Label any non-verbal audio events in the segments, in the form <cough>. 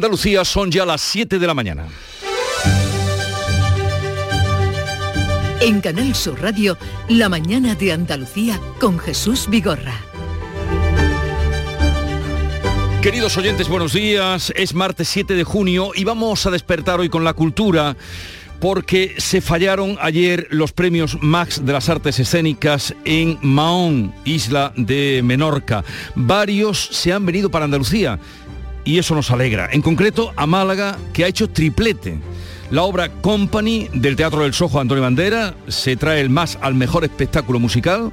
Andalucía son ya las 7 de la mañana. En Canal Sur Radio, La mañana de Andalucía con Jesús Vigorra. Queridos oyentes, buenos días. Es martes 7 de junio y vamos a despertar hoy con la cultura porque se fallaron ayer los premios Max de las artes escénicas en Mahón, isla de Menorca. Varios se han venido para Andalucía y eso nos alegra. En concreto a Málaga, que ha hecho triplete. La obra Company del Teatro del Sojo Antonio Bandera se trae el más al mejor espectáculo musical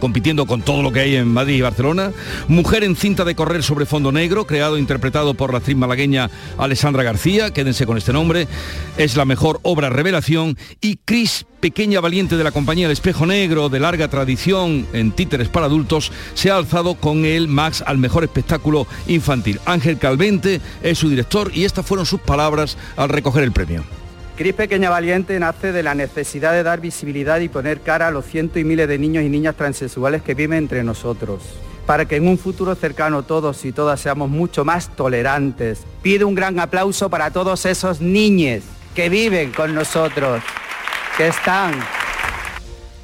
compitiendo con todo lo que hay en Madrid y Barcelona. Mujer en cinta de correr sobre fondo negro, creado e interpretado por la actriz malagueña Alessandra García, quédense con este nombre, es la mejor obra revelación. Y Cris, pequeña valiente de la compañía El Espejo Negro, de larga tradición en títeres para adultos, se ha alzado con el Max al mejor espectáculo infantil. Ángel Calvente es su director y estas fueron sus palabras al recoger el premio. Cris Pequeña Valiente nace de la necesidad de dar visibilidad y poner cara a los cientos y miles de niños y niñas transexuales que viven entre nosotros, para que en un futuro cercano todos y todas seamos mucho más tolerantes. Pido un gran aplauso para todos esos niños que viven con nosotros, que están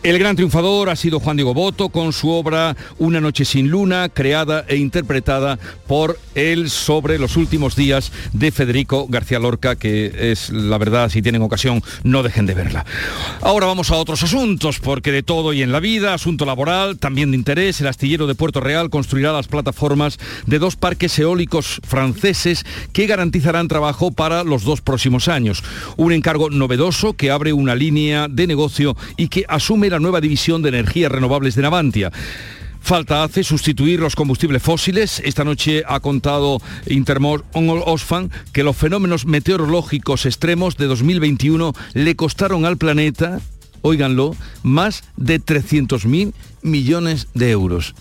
el gran triunfador ha sido Juan Diego Boto con su obra Una noche sin luna, creada e interpretada por él sobre los últimos días de Federico García Lorca, que es la verdad, si tienen ocasión, no dejen de verla. Ahora vamos a otros asuntos, porque de todo y en la vida, asunto laboral, también de interés, el astillero de Puerto Real construirá las plataformas de dos parques eólicos franceses que garantizarán trabajo para los dos próximos años. Un encargo novedoso que abre una línea de negocio y que asume la nueva división de energías renovables de Navantia. Falta hace sustituir los combustibles fósiles. Esta noche ha contado Intermor Osfan que los fenómenos meteorológicos extremos de 2021 le costaron al planeta, óiganlo, más de 300.000 millones de euros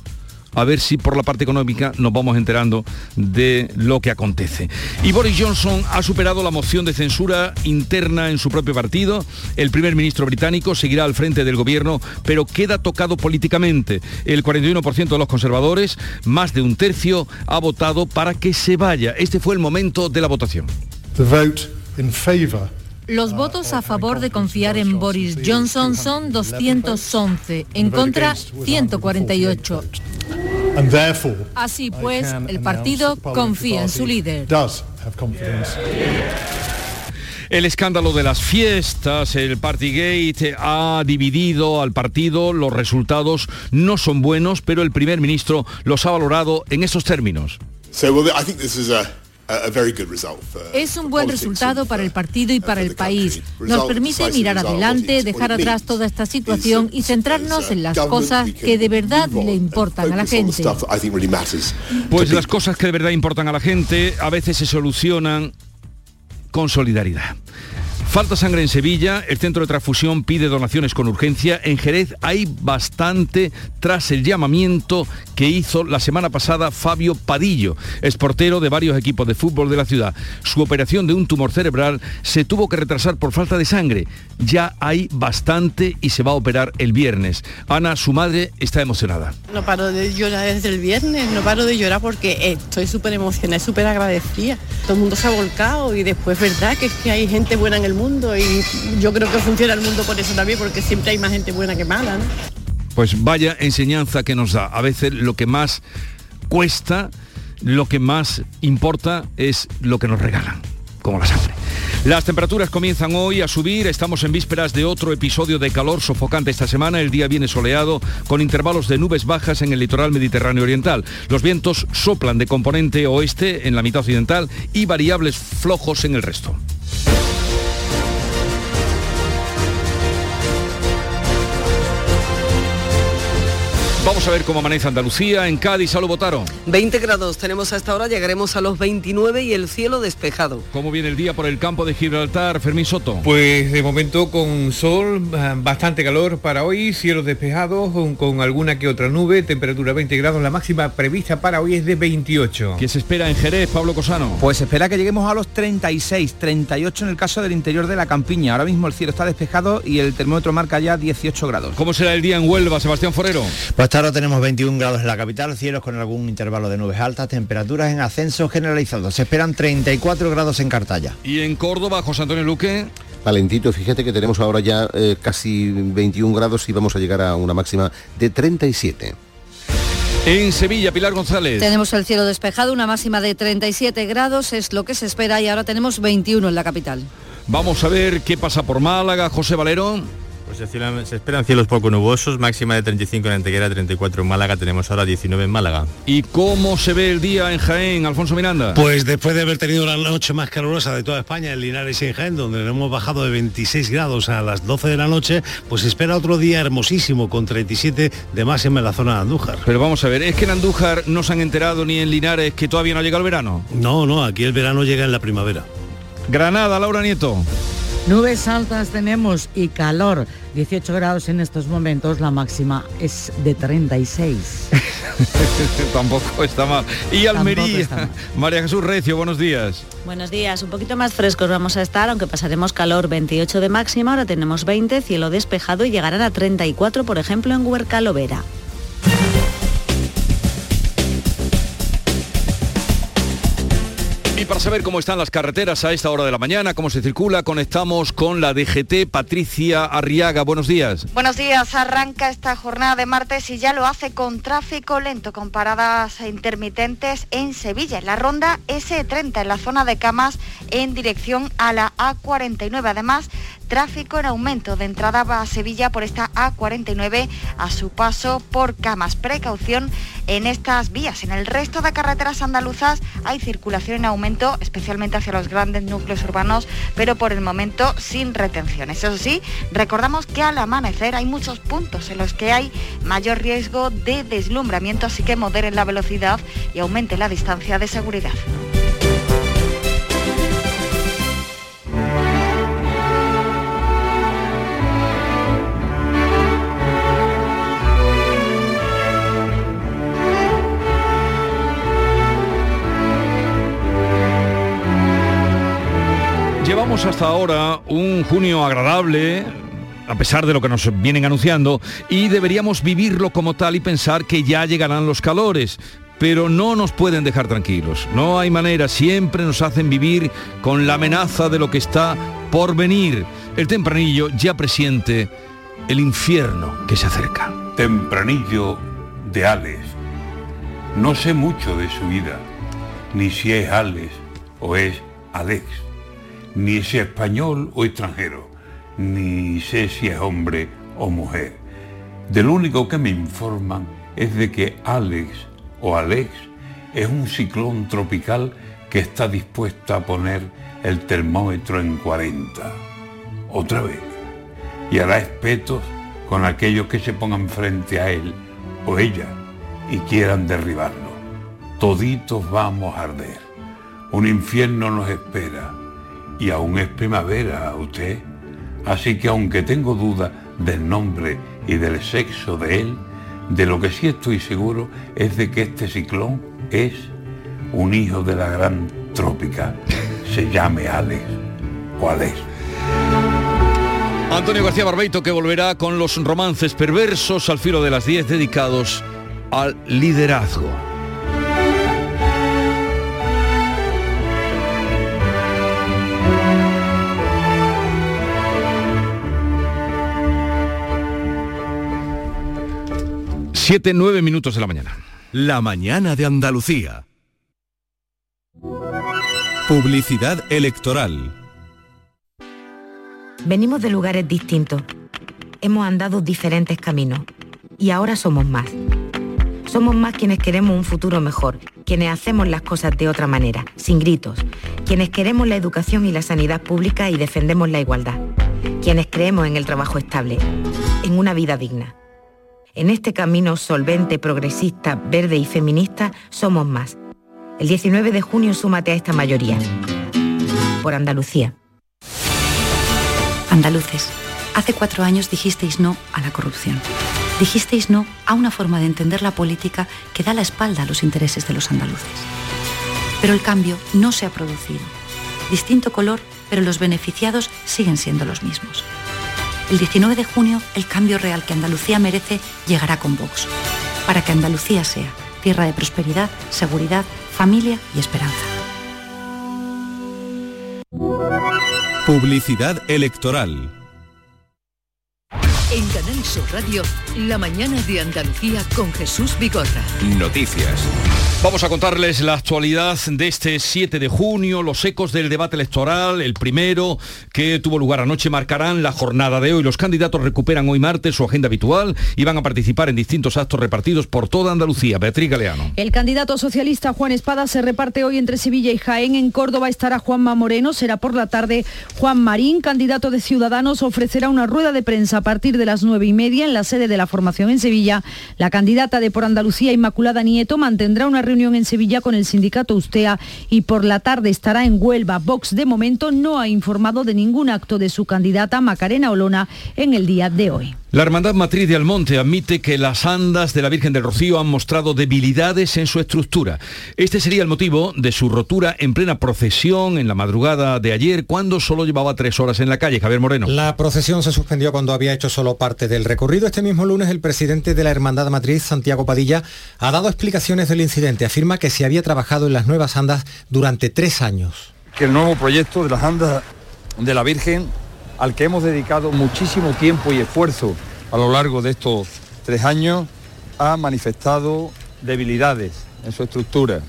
a ver si por la parte económica nos vamos enterando de lo que acontece. Y Boris Johnson ha superado la moción de censura interna en su propio partido. El primer ministro británico seguirá al frente del gobierno, pero queda tocado políticamente. El 41% de los conservadores, más de un tercio, ha votado para que se vaya. Este fue el momento de la votación. Los votos a favor de confiar en Boris Johnson son 211, en contra 148. Así pues, el partido confía en su líder. El escándalo de las fiestas, el Partygate ha dividido al partido, los resultados no son buenos, pero el primer ministro los ha valorado en esos términos. Es un buen resultado para el partido y para el país. Nos permite mirar adelante, dejar atrás toda esta situación y centrarnos en las cosas que de verdad le importan a la gente. Pues las cosas que de verdad importan a la gente a veces se solucionan con solidaridad. Falta sangre en Sevilla, el centro de transfusión pide donaciones con urgencia. En Jerez hay bastante tras el llamamiento que hizo la semana pasada Fabio Padillo, portero de varios equipos de fútbol de la ciudad. Su operación de un tumor cerebral se tuvo que retrasar por falta de sangre. Ya hay bastante y se va a operar el viernes. Ana, su madre, está emocionada. No paro de llorar desde el viernes, no paro de llorar porque estoy súper emocionada, súper agradecida. Todo el mundo se ha volcado y después verdad que es que hay gente buena en el mundo y yo creo que funciona el mundo por eso también, porque siempre hay más gente buena que mala. Pues vaya enseñanza que nos da. A veces lo que más cuesta, lo que más importa es lo que nos regalan, como la sangre. Las temperaturas comienzan hoy a subir, estamos en vísperas de otro episodio de calor sofocante esta semana, el día viene soleado con intervalos de nubes bajas en el litoral mediterráneo oriental. Los vientos soplan de componente oeste en la mitad occidental y variables flojos en el resto. Vamos a ver cómo amanece Andalucía. En Cádiz, ¿a lo votaron? 20 grados tenemos a esta hora, llegaremos a los 29 y el cielo despejado. ¿Cómo viene el día por el campo de Gibraltar, Fermín Soto? Pues de momento con sol, ah, bastante calor para hoy, cielos despejados, con, alguna que otra nube, temperatura 20 grados, la máxima prevista para hoy es de 28. ¿Qué se espera en Jerez, Pablo Cosano? Pues espera que lleguemos a los 36, 38 en el caso del interior de la campiña. Ahora mismo el cielo está despejado y el termómetro marca ya 18 grados. ¿Cómo será el día en Huelva, Sebastián Forero? Hasta ahora tenemos 21 grados en la capital, cielos con algún intervalo de nubes altas, temperaturas en ascenso generalizado. Se esperan 34 grados en Cartaya. ¿Y en Córdoba, José Antonio Luque? Valentito, fíjate que tenemos ahora ya eh, casi 21 grados y vamos a llegar a una máxima de 37. En Sevilla, Pilar González. Tenemos el cielo despejado, una máxima de 37 grados, es lo que se espera y ahora tenemos 21 en la capital. Vamos a ver qué pasa por Málaga, José Valero. Pues se esperan cielos poco nubosos, máxima de 35 en Antequera, 34 en Málaga, tenemos ahora 19 en Málaga. ¿Y cómo se ve el día en Jaén, Alfonso Miranda? Pues después de haber tenido la noche más calurosa de toda España, en Linares y en Jaén, donde hemos bajado de 26 grados a las 12 de la noche, pues se espera otro día hermosísimo, con 37 de máxima en la zona de Andújar. Pero vamos a ver, ¿es que en Andújar no se han enterado ni en Linares que todavía no llega el verano? No, no, aquí el verano llega en la primavera. Granada, Laura Nieto. Nubes altas tenemos y calor. 18 grados en estos momentos, la máxima es de 36. <laughs> Tampoco está mal. Y Almería, <laughs> María Jesús Recio, buenos días. Buenos días, un poquito más frescos vamos a estar, aunque pasaremos calor 28 de máxima, ahora tenemos 20, cielo despejado y llegarán a 34, por ejemplo, en Huercalovera. Para saber cómo están las carreteras a esta hora de la mañana, cómo se circula, conectamos con la DGT. Patricia Arriaga, buenos días. Buenos días, arranca esta jornada de martes y ya lo hace con tráfico lento, con paradas intermitentes en Sevilla, en la ronda S30, en la zona de Camas, en dirección a la A49. Además, tráfico en aumento de entrada a Sevilla por esta A49 a su paso por Camas. Precaución en estas vías. En el resto de carreteras andaluzas hay circulación en aumento, especialmente hacia los grandes núcleos urbanos, pero por el momento sin retenciones. Eso sí, recordamos que al amanecer hay muchos puntos en los que hay mayor riesgo de deslumbramiento, así que moderen la velocidad y aumente la distancia de seguridad. Llevamos hasta ahora un junio agradable, a pesar de lo que nos vienen anunciando, y deberíamos vivirlo como tal y pensar que ya llegarán los calores. Pero no nos pueden dejar tranquilos. No hay manera, siempre nos hacen vivir con la amenaza de lo que está por venir. El tempranillo ya presiente el infierno que se acerca. Tempranillo de Alex. No sé mucho de su vida, ni si es Alex o es Alex ni si es español o extranjero, ni sé si es hombre o mujer. De lo único que me informan es de que Alex o Alex es un ciclón tropical que está dispuesto a poner el termómetro en 40. Otra vez. Y hará espetos con aquellos que se pongan frente a él o ella y quieran derribarlo. Toditos vamos a arder. Un infierno nos espera y aún es primavera a usted. Así que aunque tengo duda del nombre y del sexo de él, de lo que sí estoy seguro es de que este ciclón es un hijo de la gran trópica. Se llame Alex o Alex. Antonio García Barbeito que volverá con los romances perversos al filo de las 10 dedicados al liderazgo. Siete, nueve minutos de la mañana. La mañana de Andalucía. Publicidad electoral. Venimos de lugares distintos. Hemos andado diferentes caminos. Y ahora somos más. Somos más quienes queremos un futuro mejor, quienes hacemos las cosas de otra manera, sin gritos, quienes queremos la educación y la sanidad pública y defendemos la igualdad, quienes creemos en el trabajo estable, en una vida digna. En este camino solvente, progresista, verde y feminista somos más. El 19 de junio súmate a esta mayoría. Por Andalucía. Andaluces, hace cuatro años dijisteis no a la corrupción. Dijisteis no a una forma de entender la política que da la espalda a los intereses de los andaluces. Pero el cambio no se ha producido. Distinto color, pero los beneficiados siguen siendo los mismos. El 19 de junio, el cambio real que Andalucía merece llegará con Vox. para que Andalucía sea tierra de prosperidad, seguridad, familia y esperanza. Publicidad electoral. En Canal Sur Radio, la mañana de Andalucía con Jesús Vigorra. Noticias. Vamos a contarles la actualidad de este 7 de junio, los ecos del debate electoral, el primero que tuvo lugar anoche, marcarán la jornada de hoy. Los candidatos recuperan hoy martes su agenda habitual y van a participar en distintos actos repartidos por toda Andalucía. Beatriz Galeano. El candidato socialista Juan Espada se reparte hoy entre Sevilla y Jaén. En Córdoba estará Juanma Moreno, será por la tarde Juan Marín, candidato de Ciudadanos, ofrecerá una rueda de prensa a partir de las nueve y media en la sede de la formación en Sevilla. La candidata de Por Andalucía, Inmaculada Nieto, mantendrá una reunión en Sevilla con el sindicato Ustea y por la tarde estará en Huelva. Vox de momento no ha informado de ningún acto de su candidata Macarena Olona en el día de hoy. La Hermandad Matriz de Almonte admite que las andas de la Virgen del Rocío han mostrado debilidades en su estructura. Este sería el motivo de su rotura en plena procesión en la madrugada de ayer, cuando solo llevaba tres horas en la calle. Javier Moreno. La procesión se suspendió cuando había hecho solo parte del recorrido. Este mismo lunes el presidente de la Hermandad Matriz, Santiago Padilla, ha dado explicaciones del incidente. Afirma que se había trabajado en las nuevas andas durante tres años. Que el nuevo proyecto de las andas de la Virgen al que hemos dedicado muchísimo tiempo y esfuerzo a lo largo de estos tres años, ha manifestado debilidades en su estructura.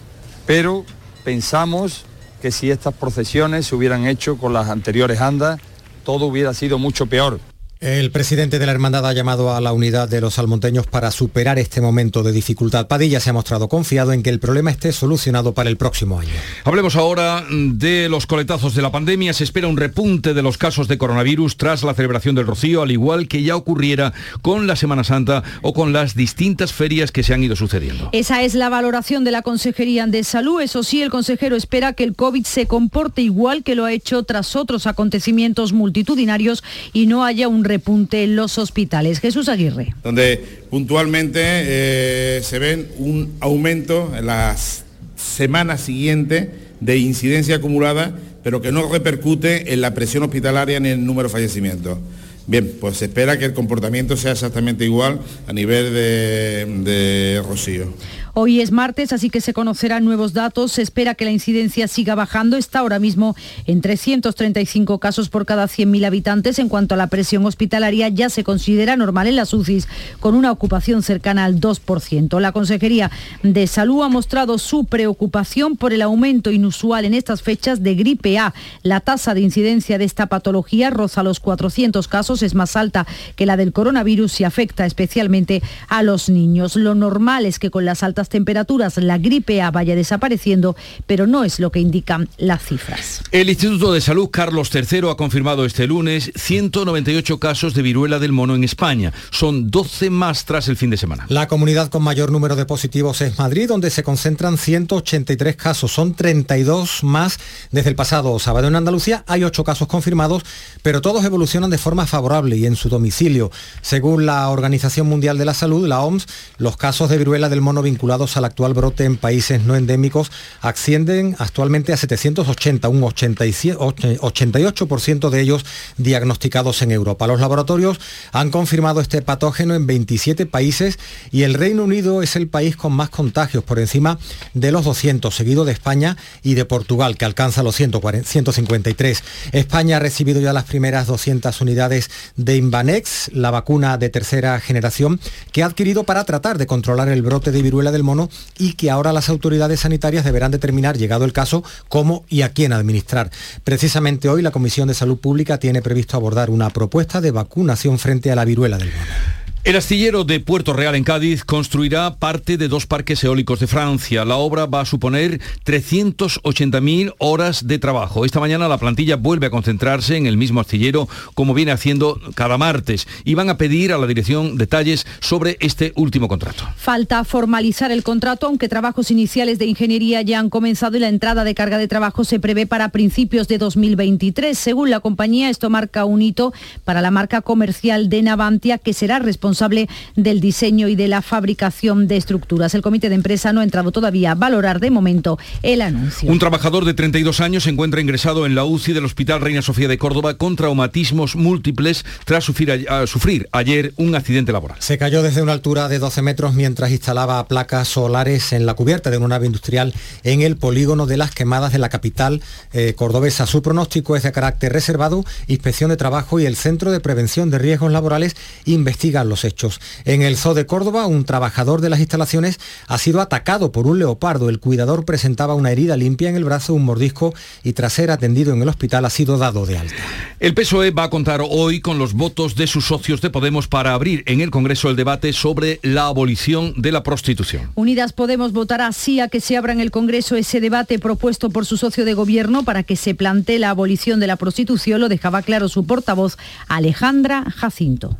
Pero pensamos que si estas procesiones se hubieran hecho con las anteriores andas, todo hubiera sido mucho peor. El presidente de la hermandad ha llamado a la unidad de los salmonteños para superar este momento de dificultad. Padilla se ha mostrado confiado en que el problema esté solucionado para el próximo año. Hablemos ahora de los coletazos de la pandemia. Se espera un repunte de los casos de coronavirus tras la celebración del Rocío, al igual que ya ocurriera con la Semana Santa o con las distintas ferias que se han ido sucediendo. Esa es la valoración de la Consejería de Salud. Eso sí, el consejero espera que el COVID se comporte igual que lo ha hecho tras otros acontecimientos multitudinarios y no haya un repunte en los hospitales. Jesús Aguirre. Donde puntualmente eh, se ven un aumento en las semanas siguientes de incidencia acumulada, pero que no repercute en la presión hospitalaria ni en el número de fallecimientos. Bien, pues se espera que el comportamiento sea exactamente igual a nivel de, de Rocío. Hoy es martes, así que se conocerán nuevos datos. Se espera que la incidencia siga bajando. Está ahora mismo en 335 casos por cada 100.000 habitantes. En cuanto a la presión hospitalaria, ya se considera normal en las UCIs, con una ocupación cercana al 2%. La Consejería de Salud ha mostrado su preocupación por el aumento inusual en estas fechas de gripe A. La tasa de incidencia de esta patología roza los 400 casos, es más alta que la del coronavirus y afecta especialmente a los niños. Lo normal es que con las altas temperaturas la gripe A vaya desapareciendo, pero no es lo que indican las cifras. El Instituto de Salud Carlos III ha confirmado este lunes 198 casos de viruela del mono en España. Son 12 más tras el fin de semana. La comunidad con mayor número de positivos es Madrid, donde se concentran 183 casos. Son 32 más desde el pasado sábado. En Andalucía hay 8 casos confirmados, pero todos evolucionan de forma favorable y en su domicilio. Según la Organización Mundial de la Salud, la OMS, los casos de viruela del mono vinculados al actual brote en países no endémicos ascienden actualmente a 780, un 88% de ellos diagnosticados en Europa. Los laboratorios han confirmado este patógeno en 27 países y el Reino Unido es el país con más contagios, por encima de los 200, seguido de España y de Portugal, que alcanza los 153. España ha recibido ya las primeras 200 unidades de Invanex, la vacuna de tercera generación, que ha adquirido para tratar de controlar el brote de viruela del mono y que ahora las autoridades sanitarias deberán determinar, llegado el caso, cómo y a quién administrar. Precisamente hoy la Comisión de Salud Pública tiene previsto abordar una propuesta de vacunación frente a la viruela del mono. El astillero de Puerto Real en Cádiz construirá parte de dos parques eólicos de Francia. La obra va a suponer 380.000 horas de trabajo. Esta mañana la plantilla vuelve a concentrarse en el mismo astillero como viene haciendo cada martes y van a pedir a la dirección detalles sobre este último contrato. Falta formalizar el contrato, aunque trabajos iniciales de ingeniería ya han comenzado y la entrada de carga de trabajo se prevé para principios de 2023. Según la compañía, esto marca un hito para la marca comercial de Navantia que será responsable responsable del diseño y de la fabricación de estructuras. El comité de empresa no ha entrado todavía a valorar de momento el anuncio. Un trabajador de 32 años se encuentra ingresado en la UCI del Hospital Reina Sofía de Córdoba con traumatismos múltiples tras sufrir, sufrir ayer un accidente laboral. Se cayó desde una altura de 12 metros mientras instalaba placas solares en la cubierta de una nave industrial en el polígono de las quemadas de la capital eh, cordobesa. Su pronóstico es de carácter reservado. Inspección de Trabajo y el Centro de Prevención de Riesgos Laborales investigan los hechos. En el Zoo de Córdoba, un trabajador de las instalaciones ha sido atacado por un leopardo. El cuidador presentaba una herida limpia en el brazo, un mordisco y tras ser atendido en el hospital ha sido dado de alta. El PSOE va a contar hoy con los votos de sus socios de Podemos para abrir en el Congreso el debate sobre la abolición de la prostitución. Unidas Podemos votará sí a que se abra en el Congreso ese debate propuesto por su socio de gobierno para que se plantee la abolición de la prostitución, lo dejaba claro su portavoz Alejandra Jacinto.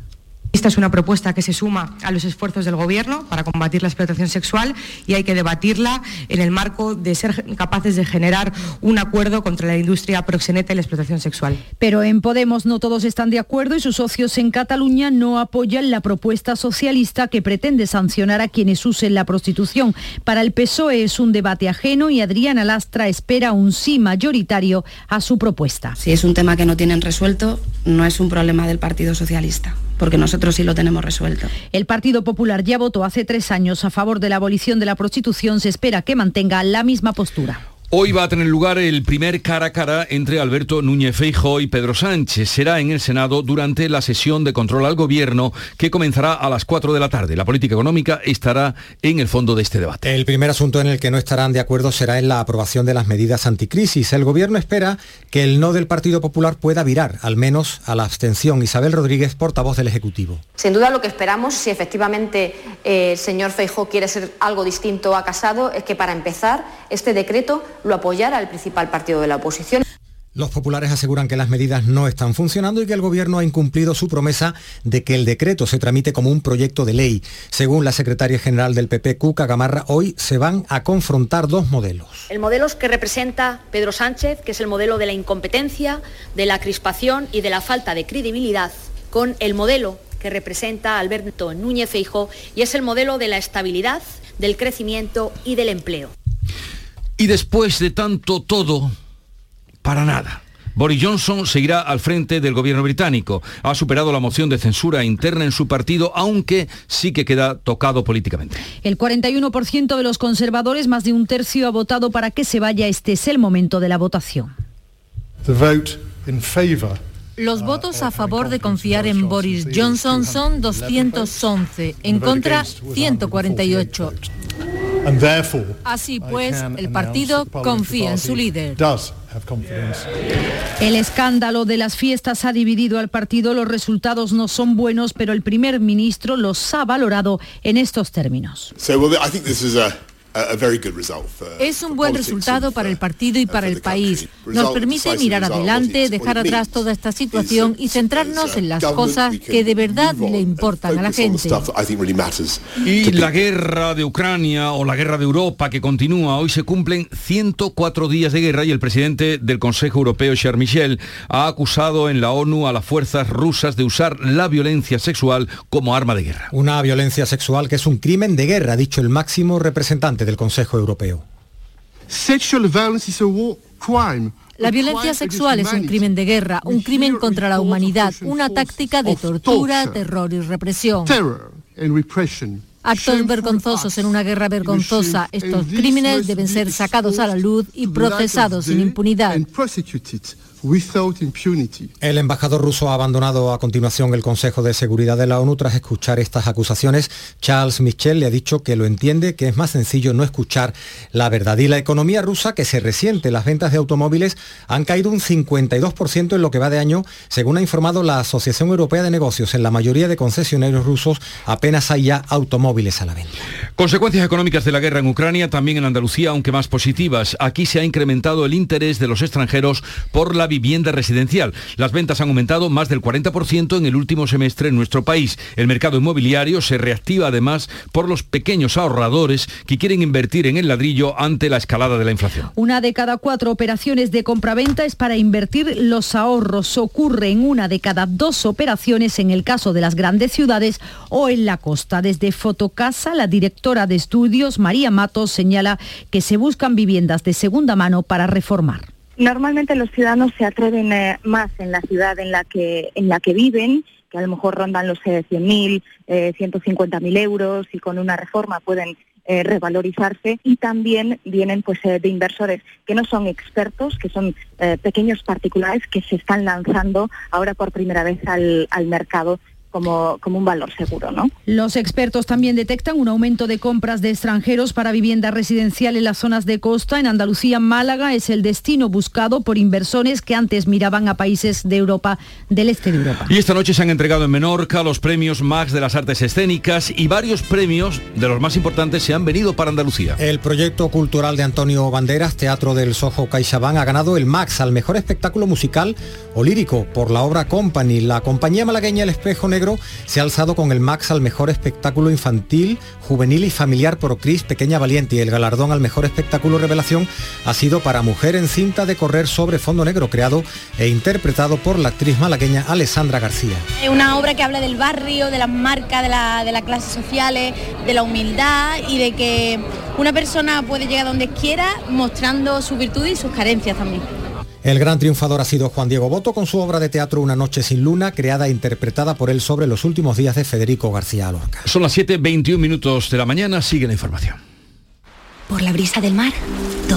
Esta es una propuesta que se suma a los esfuerzos del Gobierno para combatir la explotación sexual y hay que debatirla en el marco de ser capaces de generar un acuerdo contra la industria proxeneta y la explotación sexual. Pero en Podemos no todos están de acuerdo y sus socios en Cataluña no apoyan la propuesta socialista que pretende sancionar a quienes usen la prostitución. Para el PSOE es un debate ajeno y Adriana Lastra espera un sí mayoritario a su propuesta. Si es un tema que no tienen resuelto, no es un problema del Partido Socialista porque nosotros sí lo tenemos resuelto. El Partido Popular ya votó hace tres años a favor de la abolición de la prostitución. Se espera que mantenga la misma postura. Hoy va a tener lugar el primer cara a cara entre Alberto Núñez Feijóo y Pedro Sánchez. Será en el Senado durante la sesión de control al gobierno que comenzará a las 4 de la tarde. La política económica estará en el fondo de este debate. El primer asunto en el que no estarán de acuerdo será en la aprobación de las medidas anticrisis. El gobierno espera que el no del Partido Popular pueda virar, al menos a la abstención. Isabel Rodríguez, portavoz del Ejecutivo. Sin duda lo que esperamos, si efectivamente eh, el señor Feijóo quiere ser algo distinto a Casado, es que para empezar este decreto lo apoyara el principal partido de la oposición. Los populares aseguran que las medidas no están funcionando y que el gobierno ha incumplido su promesa de que el decreto se tramite como un proyecto de ley. Según la secretaria general del PP, Cuca Gamarra, hoy se van a confrontar dos modelos. El modelo que representa Pedro Sánchez, que es el modelo de la incompetencia, de la crispación y de la falta de credibilidad, con el modelo que representa Alberto Núñez Feijo y es el modelo de la estabilidad, del crecimiento y del empleo. Y después de tanto todo, para nada. Boris Johnson seguirá al frente del gobierno británico. Ha superado la moción de censura interna en su partido, aunque sí que queda tocado políticamente. El 41% de los conservadores, más de un tercio, ha votado para que se vaya. Este es el momento de la votación. Los votos a favor de confiar en Boris Johnson son 211, en contra 148. Así pues, el partido confía en su líder. El escándalo de las fiestas ha dividido al partido, los resultados no son buenos, pero el primer ministro los ha valorado en estos términos. Es un buen resultado para el partido y para el país. Nos permite mirar adelante, dejar atrás toda esta situación y centrarnos en las cosas que de verdad le importan a la gente. Y la guerra de Ucrania o la guerra de Europa que continúa, hoy se cumplen 104 días de guerra y el presidente del Consejo Europeo, Charles Michel, ha acusado en la ONU a las fuerzas rusas de usar la violencia sexual como arma de guerra. Una violencia sexual que es un crimen de guerra, ha dicho el máximo representante del Consejo Europeo. La violencia sexual es un crimen de guerra, un crimen contra la humanidad, una táctica de tortura, terror y represión. Actos vergonzosos en una guerra vergonzosa. Estos crímenes deben ser sacados a la luz y procesados sin impunidad. El embajador ruso ha abandonado a continuación el Consejo de Seguridad de la ONU tras escuchar estas acusaciones. Charles Michel le ha dicho que lo entiende, que es más sencillo no escuchar la verdad. Y la economía rusa, que se resiente, las ventas de automóviles han caído un 52% en lo que va de año, según ha informado la Asociación Europea de Negocios. En la mayoría de concesionarios rusos apenas hay ya automóviles a la venta. Consecuencias económicas de la guerra en Ucrania, también en Andalucía, aunque más positivas. Aquí se ha incrementado el interés de los extranjeros por la vivienda residencial. Las ventas han aumentado más del 40% en el último semestre en nuestro país. El mercado inmobiliario se reactiva además por los pequeños ahorradores que quieren invertir en el ladrillo ante la escalada de la inflación. Una de cada cuatro operaciones de compraventa es para invertir los ahorros. Ocurre en una de cada dos operaciones en el caso de las grandes ciudades o en la costa. Desde Fotocasa, la directora de estudios, María Matos, señala que se buscan viviendas de segunda mano para reformar. Normalmente los ciudadanos se atreven eh, más en la ciudad en la que, en la que viven que a lo mejor rondan los 100.000, eh, 150.000 euros y con una reforma pueden eh, revalorizarse. Y también vienen pues eh, de inversores que no son expertos, que son pequeños particulares que se están lanzando ahora por primera vez al, al mercado como, como, un valor seguro. ¿no? Los expertos también detectan un aumento de compras de extranjeros para vivienda residencial en las zonas de costa. En Andalucía, Málaga es el destino buscado por inversores que antes miraban a países de Europa, del este de Europa. Y esta noche se han entregado en Menorca los premios Max de las artes escénicas y varios premios de los más importantes se han venido para Andalucía. El proyecto cultural de Antonio Banderas, Teatro del Sojo CaixaBank, ha ganado el Max al mejor espectáculo musical o lírico por la obra Company. La compañía malagueña El Espejo Negro se ha alzado con el Max al mejor espectáculo infantil, juvenil y familiar por Cris Pequeña Valiente y el galardón al mejor espectáculo revelación ha sido para Mujer en cinta de correr sobre fondo negro, creado e interpretado por la actriz malagueña Alessandra García. Es una obra que habla del barrio, de las marcas, de, la, de las clases sociales, de la humildad y de que una persona puede llegar donde quiera mostrando su virtud y sus carencias también. El gran triunfador ha sido Juan Diego Boto con su obra de teatro Una noche sin luna, creada e interpretada por él sobre los últimos días de Federico García Lorca. Son las 7.21 minutos de la mañana, sigue la información. Por la brisa del mar, todo.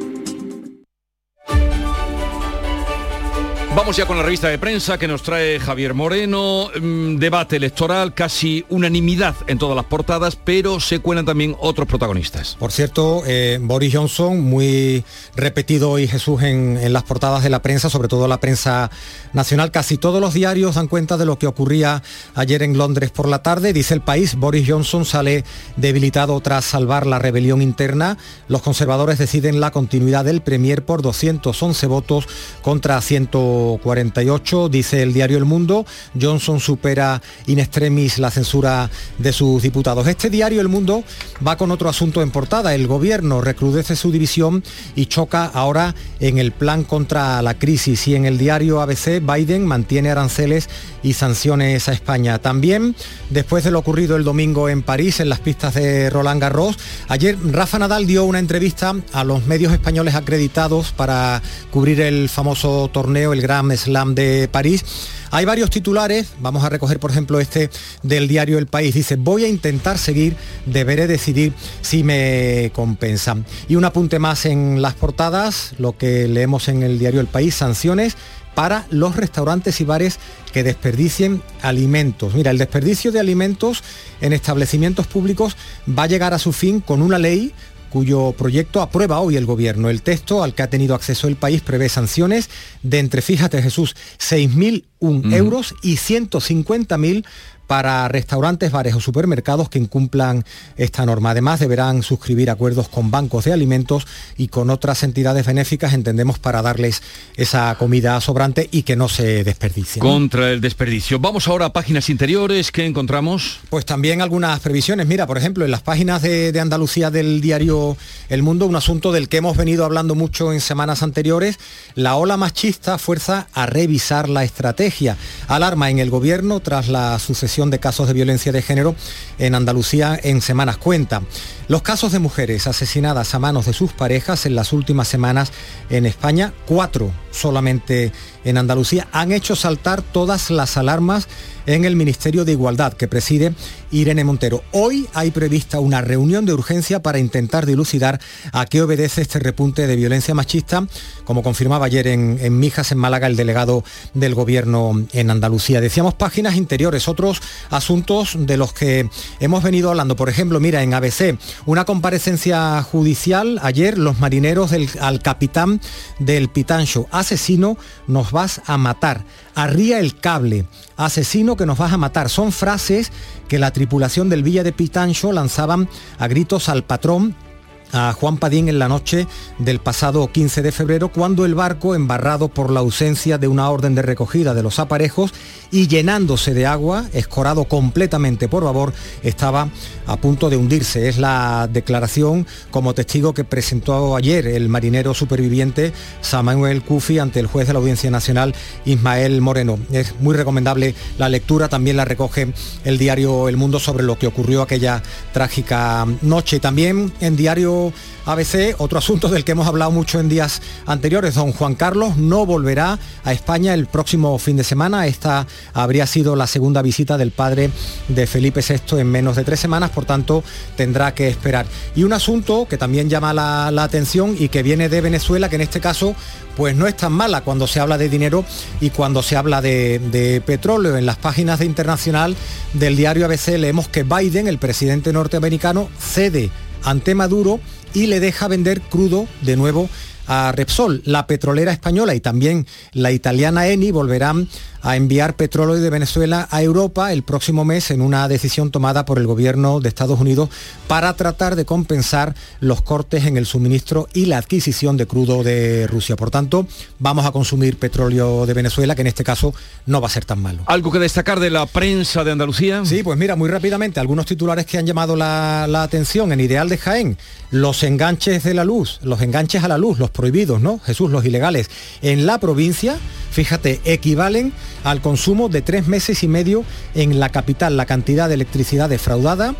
Vamos ya con la revista de prensa que nos trae Javier Moreno. Mm, debate electoral, casi unanimidad en todas las portadas, pero se cuelan también otros protagonistas. Por cierto, eh, Boris Johnson, muy repetido hoy Jesús en, en, las portadas de la prensa, sobre todo la prensa nacional. Casi todos los diarios dan cuenta de lo que ocurría ayer en Londres por la tarde. Dice el país, Boris Johnson sale debilitado tras salvar la rebelión interna. Los conservadores deciden la continuidad del Premier por 211 votos contra 100 48, dice el diario El Mundo. Johnson supera in extremis la censura de sus diputados. Este diario El Mundo va con otro asunto en portada. El gobierno recrudece su división y choca ahora en el plan contra la crisis. Y en el diario ABC, Biden mantiene aranceles y sanciones a España. También, después de lo ocurrido el domingo en París, en las pistas de Roland Garros, ayer Rafa Nadal dio una entrevista a los medios españoles acreditados para cubrir el famoso torneo, el Grand Slam de París. Hay varios titulares, vamos a recoger por ejemplo este del diario El País. Dice, voy a intentar seguir, deberé decidir si me compensan. Y un apunte más en las portadas, lo que leemos en el diario El País, sanciones para los restaurantes y bares que desperdicien alimentos. Mira, el desperdicio de alimentos en establecimientos públicos va a llegar a su fin con una ley cuyo proyecto aprueba hoy el gobierno. El texto al que ha tenido acceso el país prevé sanciones de entre, fíjate Jesús, 6.001 mm. euros y 150.000 para restaurantes, bares o supermercados que incumplan esta norma. Además, deberán suscribir acuerdos con bancos de alimentos y con otras entidades benéficas, entendemos, para darles esa comida sobrante y que no se desperdicie. Contra el desperdicio. Vamos ahora a páginas interiores. ¿Qué encontramos? Pues también algunas previsiones. Mira, por ejemplo, en las páginas de, de Andalucía del diario El Mundo, un asunto del que hemos venido hablando mucho en semanas anteriores, la ola machista fuerza a revisar la estrategia. Alarma en el gobierno tras la sucesión de casos de violencia de género en Andalucía en semanas cuenta. Los casos de mujeres asesinadas a manos de sus parejas en las últimas semanas en España, cuatro solamente en Andalucía, han hecho saltar todas las alarmas en el Ministerio de Igualdad que preside Irene Montero. Hoy hay prevista una reunión de urgencia para intentar dilucidar a qué obedece este repunte de violencia machista, como confirmaba ayer en, Mijas, en Málaga, el delegado del Gobierno en Andalucía. Decíamos páginas interiores, otros asuntos de los que hemos venido hablando. Por ejemplo, mira, en ABC, una comparecencia judicial ayer, los marineros del, al capitán del Pitancho, asesino, nos vas a matar. Arría el cable, asesino que nos vas a matar. Son frases que la tripulación del Villa de Pitancho lanzaban a gritos al patrón a Juan Padín en la noche del pasado 15 de febrero, cuando el barco, embarrado por la ausencia de una orden de recogida de los aparejos y llenándose de agua, escorado completamente por babor, estaba a punto de hundirse. Es la declaración como testigo que presentó ayer el marinero superviviente Samuel Kufi ante el juez de la Audiencia Nacional Ismael Moreno. Es muy recomendable la lectura, también la recoge el diario El Mundo sobre lo que ocurrió aquella trágica noche. También en diario ABC, otro asunto del que hemos hablado mucho en días anteriores. Don Juan Carlos no volverá a España el próximo fin de semana. Esta habría sido la segunda visita del padre de Felipe VI en menos de tres semanas, por tanto tendrá que esperar. Y un asunto que también llama la, atención y que viene de Venezuela, que en este caso pues no es tan mala cuando se habla de dinero y cuando se habla de, de, petróleo. En las páginas de internacional del diario ABC leemos que Biden, el presidente norteamericano, cede ante Maduro y le deja vender crudo de nuevo a Repsol. La petrolera española y también la italiana Eni volverán a enviar petróleo de Venezuela a Europa el próximo mes en una decisión tomada por el gobierno de Estados Unidos para tratar de compensar los cortes en el suministro y la adquisición de crudo de Rusia. Por tanto, vamos a consumir petróleo de Venezuela, que en este caso no va a ser tan malo. ¿Algo que destacar de la prensa de Andalucía? Sí, pues mira, muy rápidamente, algunos titulares que han llamado la, la atención. En Ideal de Jaén, los enganches de la luz, los enganches a la luz, los prohibidos, ¿no? Jesús, los ilegales. En la provincia, fíjate, equivalen al consumo de tres meses y medio en la capital. La cantidad de electricidad defraudada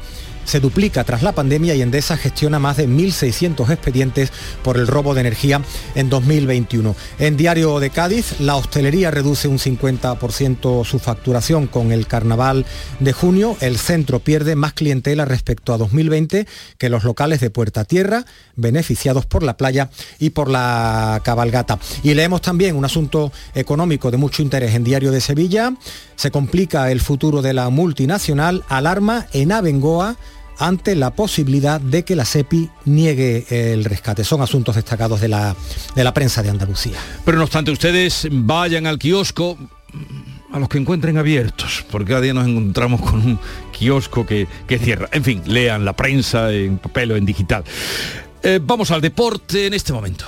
se duplica tras la pandemia y Endesa gestiona más de 1.600 expedientes por el robo de energía en 2021. En Diario de Cádiz, la hostelería reduce un 50% su facturación con el carnaval de junio. El centro pierde más clientela respecto a 2020 que los locales de Puerta Tierra, beneficiados por la playa y por la cabalgata. Y leemos también un asunto económico de mucho interés en Diario de Sevilla. Se complica el futuro de la multinacional, alarma en Abengoa ante la posibilidad de que la SEPI niegue el rescate. Son asuntos destacados de la, de la prensa de Andalucía. Pero no obstante, ustedes vayan al kiosco a los que encuentren abiertos, porque cada día nos encontramos con un kiosco que, que cierra. En fin, lean la prensa en papel o en digital. Eh, vamos al deporte en este momento.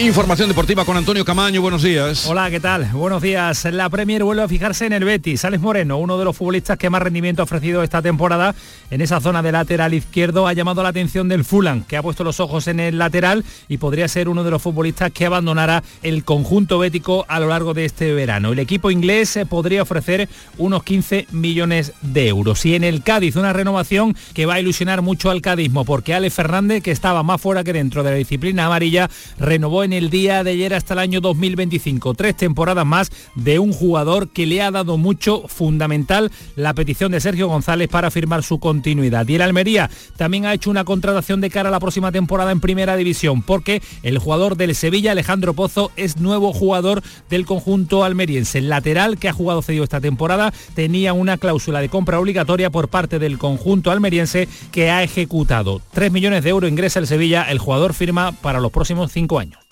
Información deportiva con Antonio Camaño, buenos días. Hola, ¿qué tal? Buenos días. La Premier vuelve a fijarse en el Betis. Alex Moreno, uno de los futbolistas que más rendimiento ha ofrecido esta temporada en esa zona de lateral izquierdo, ha llamado la atención del Fulham, que ha puesto los ojos en el lateral y podría ser uno de los futbolistas que abandonará el conjunto bético a lo largo de este verano. El equipo inglés podría ofrecer unos 15 millones de euros. Y en el Cádiz, una renovación que va a ilusionar mucho al cadismo, porque Alex Fernández, que estaba más fuera que dentro de la disciplina amarilla, renovó en el día de ayer hasta el año 2025. Tres temporadas más de un jugador que le ha dado mucho fundamental la petición de Sergio González para firmar su continuidad. Y el Almería también ha hecho una contratación de cara a la próxima temporada en primera división, porque el jugador del Sevilla, Alejandro Pozo, es nuevo jugador del conjunto almeriense. El lateral que ha jugado cedido esta temporada tenía una cláusula de compra obligatoria por parte del conjunto almeriense que ha ejecutado. 3 millones de euros ingresa el Sevilla, el jugador firma para los próximos cinco años.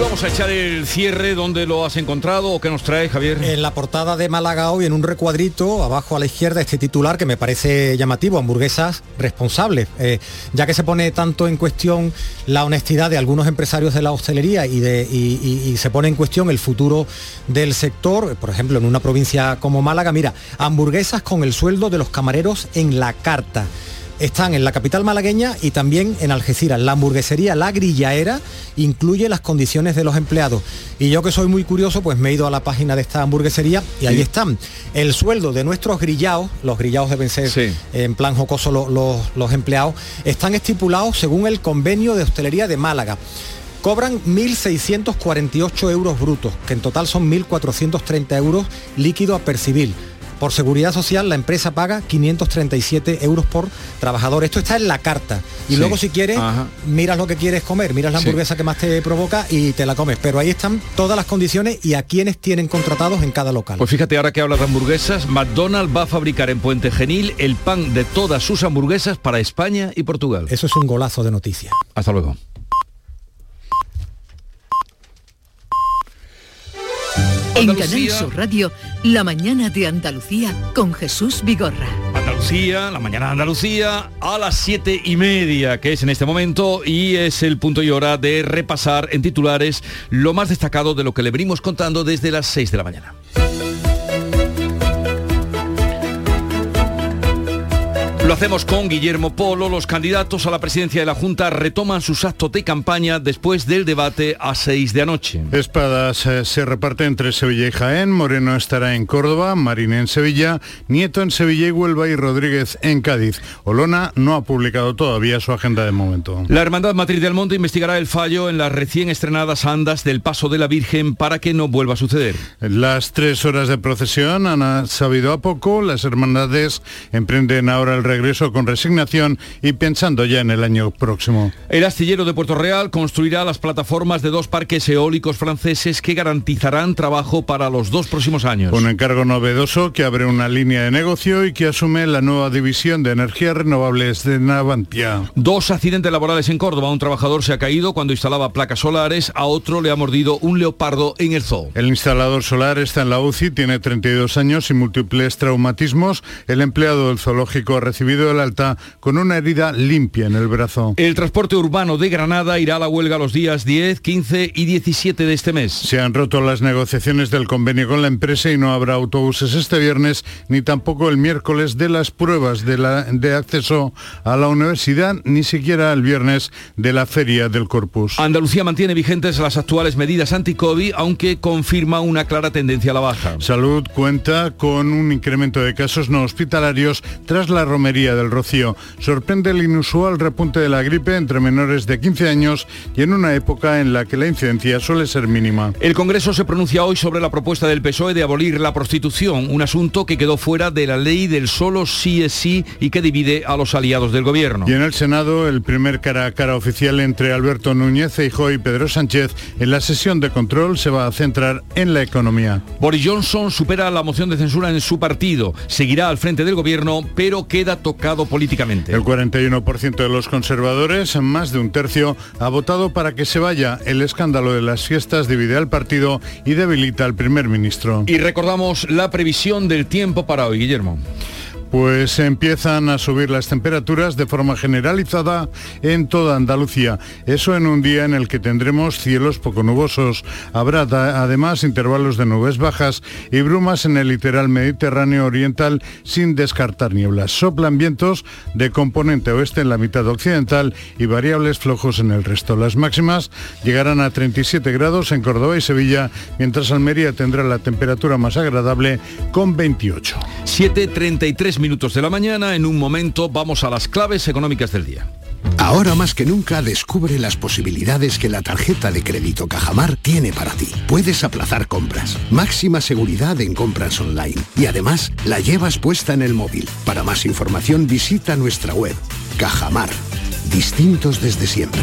Vamos a echar el cierre, ¿dónde lo has encontrado o qué nos trae, Javier? En la portada de Málaga hoy, en un recuadrito, abajo a la izquierda, este titular que me parece llamativo, hamburguesas responsables, eh, ya que se pone tanto en cuestión la honestidad de algunos empresarios de la hostelería y, de, y se pone en cuestión el futuro del sector, por ejemplo, en una provincia como Málaga, mira, hamburguesas con el sueldo de los camareros en la carta están en la capital malagueña y también en Algeciras. La hamburguesería La Grillaera incluye las condiciones de los empleados. Y yo que soy muy curioso, pues me he ido a la página de esta hamburguesería y ahí están. El sueldo de nuestros grillados, los grillados deben ser en plan jocoso los, los, los empleados, están estipulados según el convenio de hostelería de Málaga cobran 1.648 euros brutos, que en total son 1.430 euros líquido a percibir. Por seguridad social la empresa paga 537 euros por trabajador. Esto está en la carta. Y Sí. luego si quieres, Ajá. miras lo que quieres comer, miras la Sí. hamburguesa que más te provoca y te la comes. Pero ahí están todas las condiciones y a quienes tienen contratados en cada local. Pues fíjate, ahora que hablas de hamburguesas, McDonald's va a fabricar en Puente Genil el pan de todas sus hamburguesas para España y Portugal. Eso es un golazo de noticia. Hasta luego. En. Canal Sur Radio, La mañana de Andalucía con Jesús Vigorra. Andalucía, la mañana de Andalucía, a las siete y media, que es en este momento, y es el punto y hora de repasar en titulares lo más destacado de lo que le venimos contando desde las 6 de la mañana. Lo hacemos con Guillermo Polo. Los candidatos a la presidencia de la Junta retoman sus actos de campaña después del debate a 6 de anoche. Espadas eh, se reparte entre Sevilla y Jaén, Moreno estará en Córdoba, Marín en Sevilla, Nieto en Sevilla y Huelva y Rodríguez en Cádiz. Olona no ha publicado todavía su agenda de momento. La Hermandad Matriz del Monte investigará el fallo en las recién estrenadas andas del Paso de la Virgen para que no vuelva a suceder. Las tres horas de procesión han sabido a poco, las hermandades emprenden ahora el regreso con resignación y pensando ya en el año próximo. El astillero de Puerto Real construirá las plataformas de dos parques eólicos franceses que garantizarán trabajo para los dos próximos años. Un encargo novedoso que abre una línea de negocio y que asume la nueva división de energías renovables de Navantia. Dos accidentes laborales en Córdoba. Un trabajador se ha caído cuando instalaba placas solares, a otro le ha mordido un leopardo en el zoo. El instalador solar está en la UCI, tiene 32 años y múltiples traumatismos. El empleado del zoológico ha recibido el alta con una herida limpia en el brazo. El transporte urbano de Granada irá a la huelga los días 10, 15 y 17 de este mes. Se han roto las negociaciones del convenio con la empresa y no habrá autobuses este viernes ni tampoco el miércoles de las pruebas de, la- de acceso a la universidad, ni siquiera el viernes de la feria del Corpus. Andalucía mantiene vigentes las actuales medidas anti-COVID, aunque confirma una clara tendencia a la baja. Salud cuenta con un incremento de casos no hospitalarios tras la romería del Rocío. Sorprende el inusual repunte de la gripe entre menores de 15 años y en una época en la que la incidencia suele ser mínima. El Congreso se pronuncia hoy sobre la propuesta del PSOE de abolir la prostitución, un asunto que quedó fuera de la ley del solo sí es sí y que divide a los aliados del gobierno. Y en el Senado, el primer cara a cara oficial entre Alberto Núñez Feijóo y Pedro Sánchez en la sesión de control se va a centrar en la economía. Boris Johnson supera la moción de censura en su partido, seguirá al frente del gobierno, pero queda tocado políticamente. El 41% de los conservadores, más de un tercio, ha votado para que se vaya. El escándalo de las fiestas divide al partido y debilita al primer ministro. Y recordamos la previsión del tiempo para hoy, Guillermo. Pues empiezan a subir las temperaturas de forma generalizada en toda Andalucía. Eso en un día en el que tendremos cielos poco nubosos. Habrá además intervalos de nubes bajas y brumas en el litoral mediterráneo oriental sin descartar nieblas. Soplan vientos de componente oeste en la mitad occidental y variables flojos en el resto. Las máximas llegarán a 37 grados en Córdoba y Sevilla, mientras Almería tendrá la temperatura más agradable con 28. 7.33 minutos de la mañana, en un momento vamos a las claves económicas del día. Ahora más que nunca descubre las posibilidades que la tarjeta de crédito Cajamar tiene para ti. Puedes aplazar compras, máxima seguridad en compras online y además la llevas puesta en el móvil. Para más información visita nuestra web. Cajamar. Distintos desde siempre.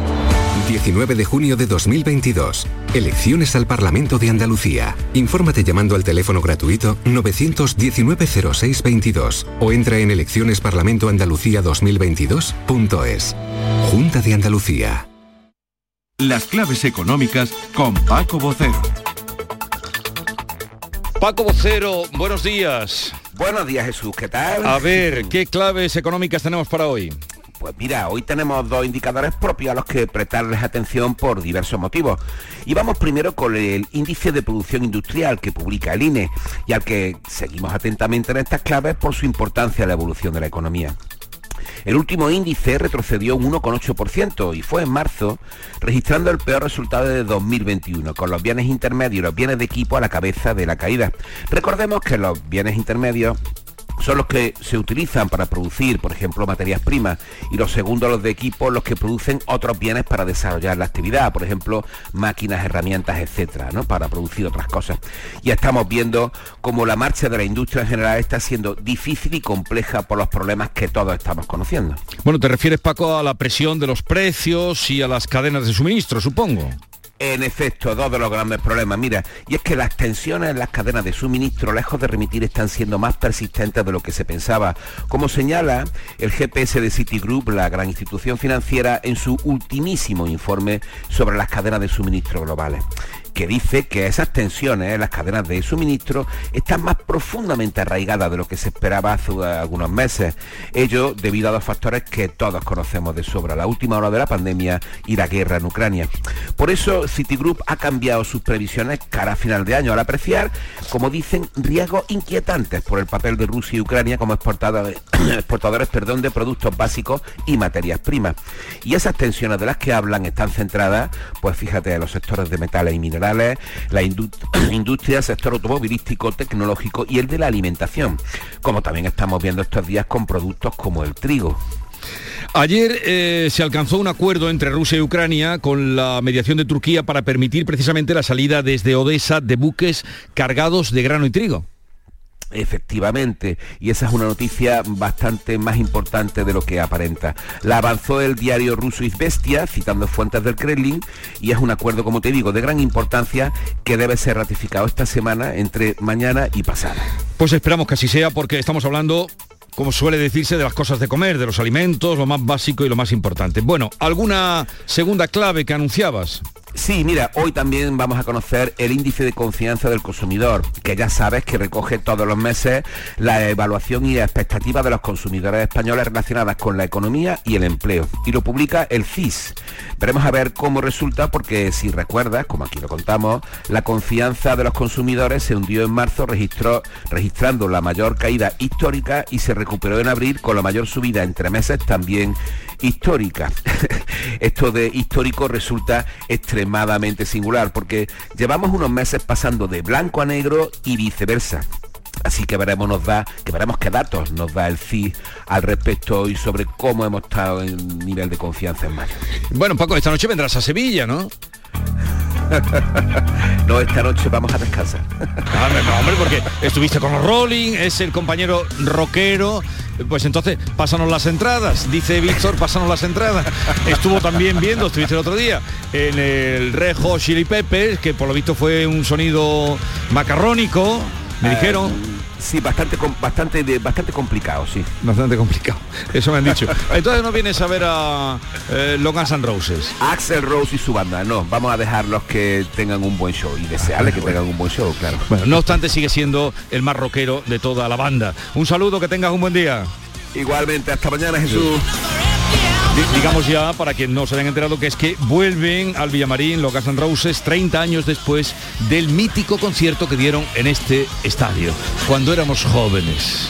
19 de junio de 2022. Elecciones al Parlamento de Andalucía. Infórmate llamando al teléfono gratuito 919-0622 o entra en eleccionesparlamentoandalucía2022.es. Junta de Andalucía. Las claves económicas con Paco Bocero. Paco Vocero, buenos días. Buenos días Jesús, ¿qué tal? A ver, ¿qué claves económicas tenemos para hoy? Pues mira, hoy tenemos dos indicadores propios a los que prestarles atención por diversos motivos. Y vamos primero con el índice de producción industrial que publica el INE y al que seguimos atentamente en estas claves por su importancia en la evolución de la economía. El último índice retrocedió un 1,8% y fue en marzo, registrando el peor resultado de 2021, con los bienes intermedios y los bienes de equipo a la cabeza de la caída. Recordemos que los bienes intermedios son los que se utilizan para producir, por ejemplo, materias primas, y los segundos, los de equipo, los que producen otros bienes para desarrollar la actividad, por ejemplo, máquinas, herramientas, etcétera, ¿no? Para producir otras cosas. Ya estamos viendo cómo la marcha de la industria en general está siendo difícil y compleja por los problemas que todos estamos conociendo. Bueno, te refieres, Paco, a la presión de los precios y a las cadenas de suministro, supongo. En efecto, dos de los grandes problemas. Mira, y es que las tensiones en las cadenas de suministro, lejos de remitir, están siendo más persistentes de lo que se pensaba. Como señala el GPS de Citigroup, la gran institución financiera, en su ultimísimo informe sobre las cadenas de suministro globales que dice que esas tensiones en las cadenas de suministro están más profundamente arraigadas de lo que se esperaba hace algunos meses. Ello debido a dos factores que todos conocemos de sobra, la última hora de la pandemia y la guerra en Ucrania. Por eso Citigroup ha cambiado sus previsiones cara a final de año al apreciar, como dicen, riesgos inquietantes por el papel de Rusia y Ucrania como exportadores, <coughs> exportadores perdón, de productos básicos y materias primas. Y esas tensiones de las que hablan están centradas, pues fíjate, en los sectores de metales y minerales la <clears throat> industria, el sector automovilístico, tecnológico y el de la alimentación, como también estamos viendo estos días con productos como el trigo. Ayer eh, se alcanzó un acuerdo entre Rusia y Ucrania con la mediación de Turquía para permitir precisamente la salida desde Odessa de buques cargados de grano y trigo. Efectivamente, y esa es una noticia bastante más importante de lo que aparenta. La avanzó el diario ruso Izvestia, citando fuentes del Kremlin, y es un acuerdo, como te digo, de gran importancia que debe ser ratificado esta semana entre mañana y pasada. Pues esperamos que así sea porque estamos hablando como suele decirse, de las cosas de comer, de los alimentos, lo más básico y lo más importante. Bueno, ¿alguna segunda clave que anunciabas? Sí, mira, hoy también vamos a conocer el índice de confianza del consumidor, que ya sabes que recoge todos los meses la evaluación y expectativa de los consumidores españoles relacionadas con la economía y el empleo. Y lo publica el CIS. Veremos a ver cómo resulta, porque si recuerdas, como aquí lo contamos, la confianza de los consumidores se hundió en marzo, registró, registrando la mayor caída histórica y se recuperó en abril con la mayor subida entre meses también histórica. <laughs> Esto de histórico resulta extremadamente singular porque llevamos unos meses pasando de blanco a negro y viceversa. Así que veremos nos da, que veremos qué datos nos da el CIS al respecto y sobre cómo hemos estado en nivel de confianza en mayo. Bueno, Paco, esta noche vendrás a Sevilla, ¿no? <laughs> no, esta noche vamos a descansar. Ah, hombre, porque estuviste con los Rolling, es el compañero rockero. Pues entonces, pásanos las entradas, dice Víctor, pásanos las entradas. Estuvo también viendo, estuviste el otro día, en el Rejo Chili Peppers, que por lo visto fue un sonido macarrónico, me eh, dijeron. Sí, bastante, bastante, bastante complicado, sí. Bastante complicado, <laughs> eso me han dicho. Entonces no vienes a ver a eh, Logan San Roses. Axel Rose y su banda, no, vamos a dejarlos que tengan un buen show y desearles que tengan un buen show, claro. Bueno, no obstante sigue siendo el más rockero de toda la banda. Un saludo, que tengas un buen día. Igualmente, hasta mañana Jesús digamos ya, para quien no se hayan enterado, que es que vuelven al Villamarín los Guns N' Roses 30 años después del mítico concierto que dieron en este estadio, cuando éramos jóvenes.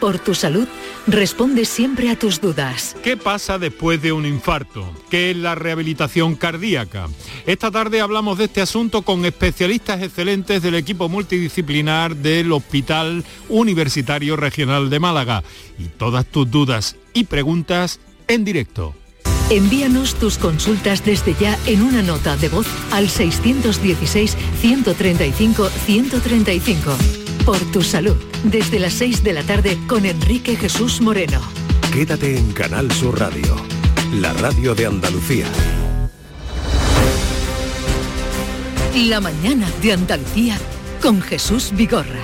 por tu salud, responde siempre a tus dudas. ¿Qué pasa después de un infarto? ¿Qué es la rehabilitación cardíaca? Esta tarde hablamos de este asunto con especialistas excelentes del equipo multidisciplinar del Hospital Universitario Regional de Málaga. Y todas tus dudas y preguntas en directo. Envíanos tus consultas desde ya en una nota de voz al 616-135-135. Por tu salud, desde las 6 de la tarde con Enrique Jesús Moreno. Quédate en Canal Sur Radio, la radio de Andalucía. La mañana de Andalucía con Jesús Vigorra.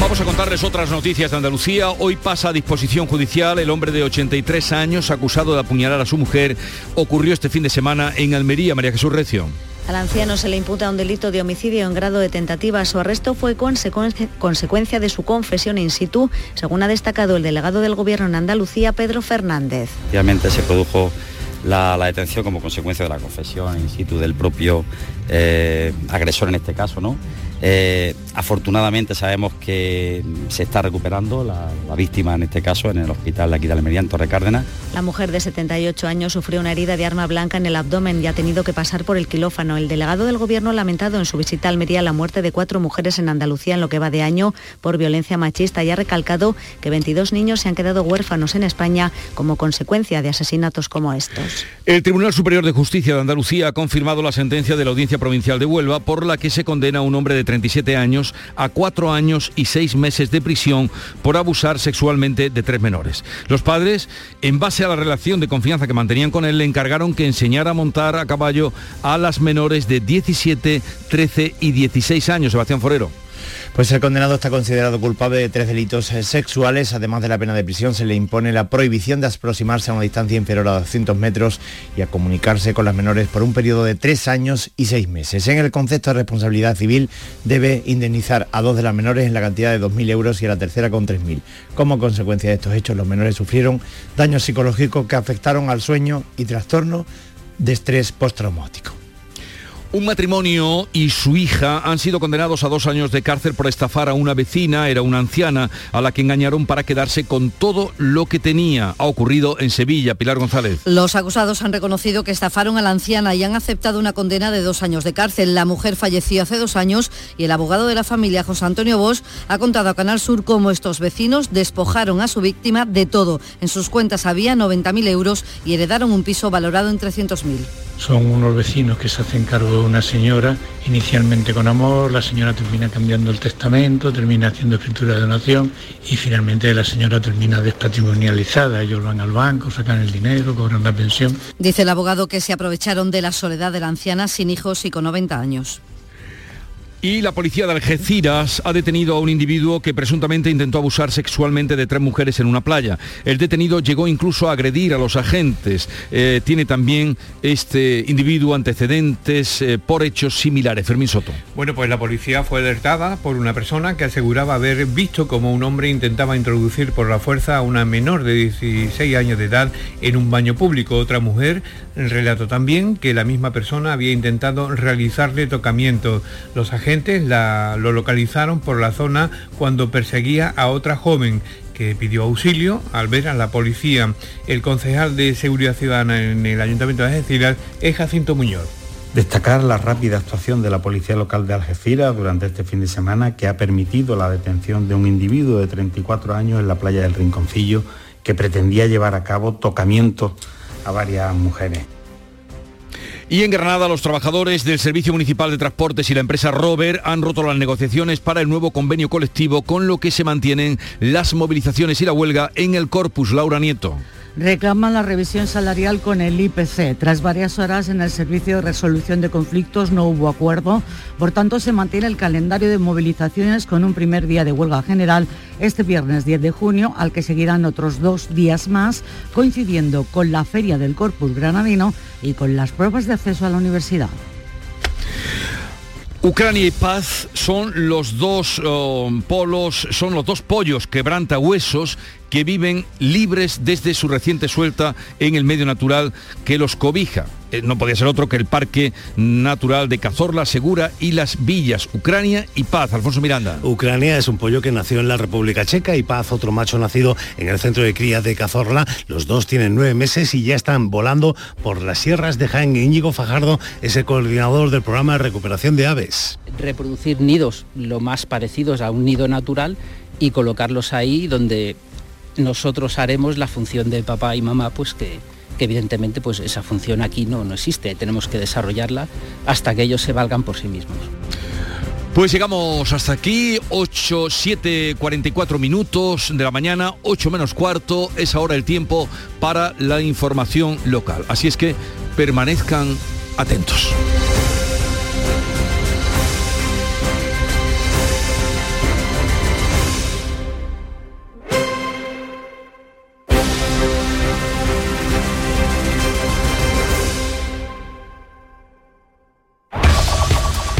Vamos a contarles otras noticias de Andalucía. Hoy pasa a disposición judicial el hombre de 83 años acusado de apuñalar a su mujer. Ocurrió este fin de semana en Almería, María Jesús Recio. Al anciano se le imputa un delito de homicidio en grado de tentativa. Su arresto fue consecuencia de su confesión in situ, según ha destacado el delegado del Gobierno en Andalucía, Pedro Fernández. Efectivamente se produjo la, detención como consecuencia de la confesión in situ del propio eh, agresor en este caso, ¿no? Eh, afortunadamente sabemos que se está recuperando la, víctima en este caso en el hospital de aquí de Almería, en Torre Cárdenas. La mujer de 78 años sufrió una herida de arma blanca en el abdomen y ha tenido que pasar por el quirófano. El delegado del gobierno ha lamentado en su visita a Almería la muerte de cuatro mujeres en Andalucía en lo que va de año por violencia machista y ha recalcado que 22 niños se han quedado huérfanos en España como consecuencia de asesinatos como estos. El Tribunal Superior de Justicia de Andalucía ha confirmado la sentencia de la Audiencia Provincial de Huelva por la que se condena a un hombre de 37 años a cuatro años y seis meses de prisión por abusar sexualmente de tres menores. Los padres, en base a la relación de confianza que mantenían con él, le encargaron que enseñara a montar a caballo a las menores de 17, 13 y 16 años. Sebastián Forero. Pues el condenado está considerado culpable de tres delitos eh, sexuales. Además de la pena de prisión, se le impone la prohibición de aproximarse a una distancia inferior a 200 metros y a comunicarse con las menores por un periodo de tres años y seis meses. En el concepto de responsabilidad civil, debe indemnizar a dos de las menores en la cantidad de 2.000 euros y a la tercera con 3.000. Como consecuencia de estos hechos, los menores sufrieron daños psicológicos que afectaron al sueño y trastorno de estrés postraumático. Un matrimonio y su hija han sido condenados a dos años de cárcel por estafar a una vecina, era una anciana, a la que engañaron para quedarse con todo lo que tenía. Ha ocurrido en Sevilla. Pilar González. Los acusados han reconocido que estafaron a la anciana y han aceptado una condena de dos años de cárcel. La mujer falleció hace dos años y el abogado de la familia, José Antonio Bosch, ha contado a Canal Sur cómo estos vecinos despojaron a su víctima de todo. En sus cuentas había 90.000 euros y heredaron un piso valorado en 300.000. Son unos vecinos que se hacen cargo una señora, inicialmente con amor, la señora termina cambiando el testamento, termina haciendo escritura de donación y finalmente la señora termina despatrimonializada. Ellos van al banco, sacan el dinero, cobran la pensión. Dice el abogado que se aprovecharon de la soledad de la anciana sin hijos y con 90 años. Y la policía de Algeciras ha detenido a un individuo que presuntamente intentó abusar sexualmente de tres mujeres en una playa. El detenido llegó incluso a agredir a los agentes. Eh, tiene también este individuo antecedentes eh, por hechos similares. Fermín Soto. Bueno, pues la policía fue alertada por una persona que aseguraba haber visto como un hombre intentaba introducir por la fuerza a una menor de 16 años de edad en un baño público. Otra mujer relató también que la misma persona había intentado realizarle tocamiento. Los agentes lo localizaron por la zona cuando perseguía a otra joven que pidió auxilio al ver a la policía. El concejal de Seguridad Ciudadana en el Ayuntamiento de Algeciras es Jacinto Muñoz. Destacar la rápida actuación de la Policía Local de Algeciras durante este fin de semana que ha permitido la detención de un individuo de 34 años en la playa del Rinconcillo que pretendía llevar a cabo tocamientos a varias mujeres. Y en Granada los trabajadores del Servicio Municipal de Transportes y la empresa Rover han roto las negociaciones para el nuevo convenio colectivo con lo que se mantienen las movilizaciones y la huelga en el Corpus Laura Nieto. Reclaman la revisión salarial con el IPC. Tras varias horas en el Servicio de Resolución de Conflictos no hubo acuerdo, por tanto se mantiene el calendario de movilizaciones con un primer día de huelga general este viernes 10 de junio, al que seguirán otros dos días más, coincidiendo con la Feria del Corpus Granadino y con las pruebas de acceso a la universidad. Ucrania y paz son los dos oh, polos, son los dos pollos quebranta huesos que viven libres desde su reciente suelta en el medio natural que los cobija. Eh, no podía ser otro que el Parque Natural de Cazorla, Segura y Las Villas, Ucrania y Paz. Alfonso Miranda. Ucrania es un pollo que nació en la República Checa y Paz, otro macho nacido en el centro de cría de Cazorla. Los dos tienen nueve meses y ya están volando por las sierras de Jaén. Íñigo Fajardo es el coordinador del programa de recuperación de aves. Reproducir nidos lo más parecidos a un nido natural y colocarlos ahí donde nosotros haremos la función de papá y mamá, pues que, evidentemente pues esa función aquí no, no existe, tenemos que desarrollarla hasta que ellos se valgan por sí mismos. Pues llegamos hasta aquí, 8, 7, 44 minutos de la mañana, 8 menos cuarto, es ahora el tiempo para la información local. Así es que permanezcan atentos.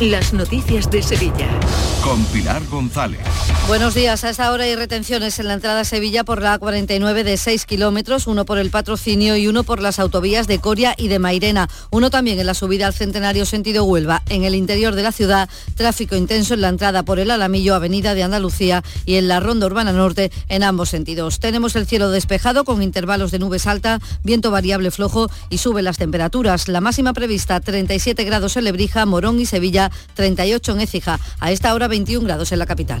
las noticias de Sevilla. Con Pilar González. Buenos días. A esta hora hay retenciones en la entrada a Sevilla por la A49 de 6 kilómetros, uno por el patrocinio y uno por las autovías de Coria y de Mairena. Uno también en la subida al Centenario sentido Huelva. En el interior de la ciudad, tráfico intenso en la entrada por el Alamillo, Avenida de Andalucía y en la Ronda Urbana Norte en ambos sentidos. Tenemos el cielo despejado con intervalos de nubes alta, viento variable flojo y sube las temperaturas. La máxima prevista 37 grados en Lebrija, Morón y Sevilla, 38 en Écija. A esta hora 21 grados en la capital.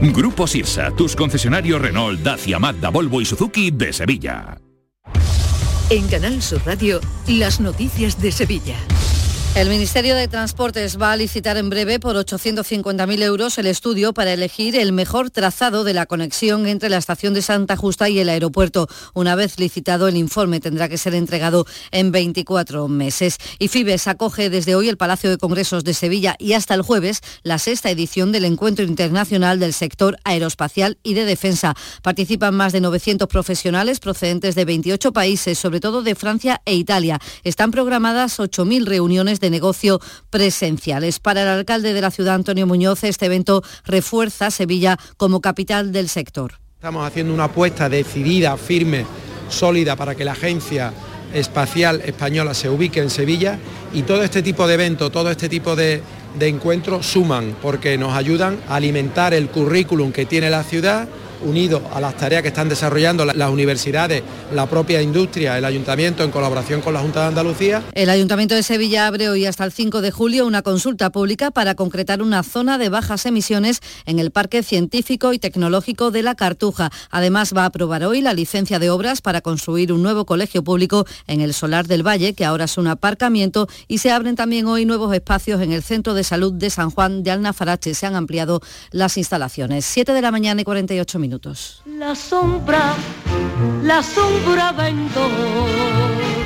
Grupo Sirsa, tus concesionarios Renault, Dacia, Mazda, Volvo y Suzuki de Sevilla. En Canal Sur Radio, las noticias de Sevilla. El Ministerio de Transportes va a licitar en breve por 850.000 euros el estudio para elegir el mejor trazado de la conexión entre la estación de Santa Justa y el aeropuerto. Una vez licitado, el informe tendrá que ser entregado en 24 meses. Y Fibes acoge desde hoy el Palacio de Congresos de Sevilla y hasta el jueves la sexta edición del Encuentro Internacional del Sector Aeroespacial y de Defensa. Participan más de 900 profesionales procedentes de 28 países, sobre todo de Francia e Italia. Están programadas 8.000 reuniones de negocio presenciales. Para el alcalde de la ciudad, Antonio Muñoz, este evento refuerza Sevilla como capital del sector. Estamos haciendo una apuesta decidida, firme, sólida para que la agencia espacial española se ubique en Sevilla y todo este tipo de eventos, todo este tipo de, de encuentros suman porque nos ayudan a alimentar el currículum que tiene la ciudad unido a las tareas que están desarrollando las universidades, la propia industria, el ayuntamiento en colaboración con la Junta de Andalucía. El Ayuntamiento de Sevilla abre hoy hasta el 5 de julio una consulta pública para concretar una zona de bajas emisiones en el Parque Científico y Tecnológico de la Cartuja. Además va a aprobar hoy la licencia de obras para construir un nuevo colegio público en el Solar del Valle, que ahora es un aparcamiento, y se abren también hoy nuevos espacios en el Centro de Salud de San Juan de Alnafarache. Se han ampliado las instalaciones. 7 de la mañana y 48 minutos. La sombra, la sombra vendó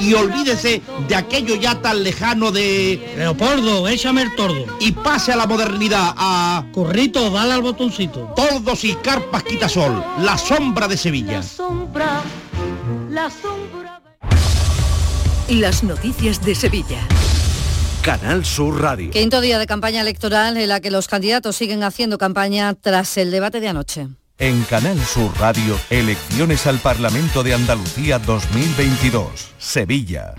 y olvídese de aquello ya tan lejano de... Leopoldo, échame el tordo. Y pase a la modernidad, a... Corrito, dale al botoncito. Tordos y carpas quitasol, la sombra de Sevilla. La sombra, Las noticias de Sevilla. Canal Sur Radio. Quinto día de campaña electoral en la que los candidatos siguen haciendo campaña tras el debate de anoche. En Canal Sur Radio, elecciones al Parlamento de Andalucía 2022, Sevilla.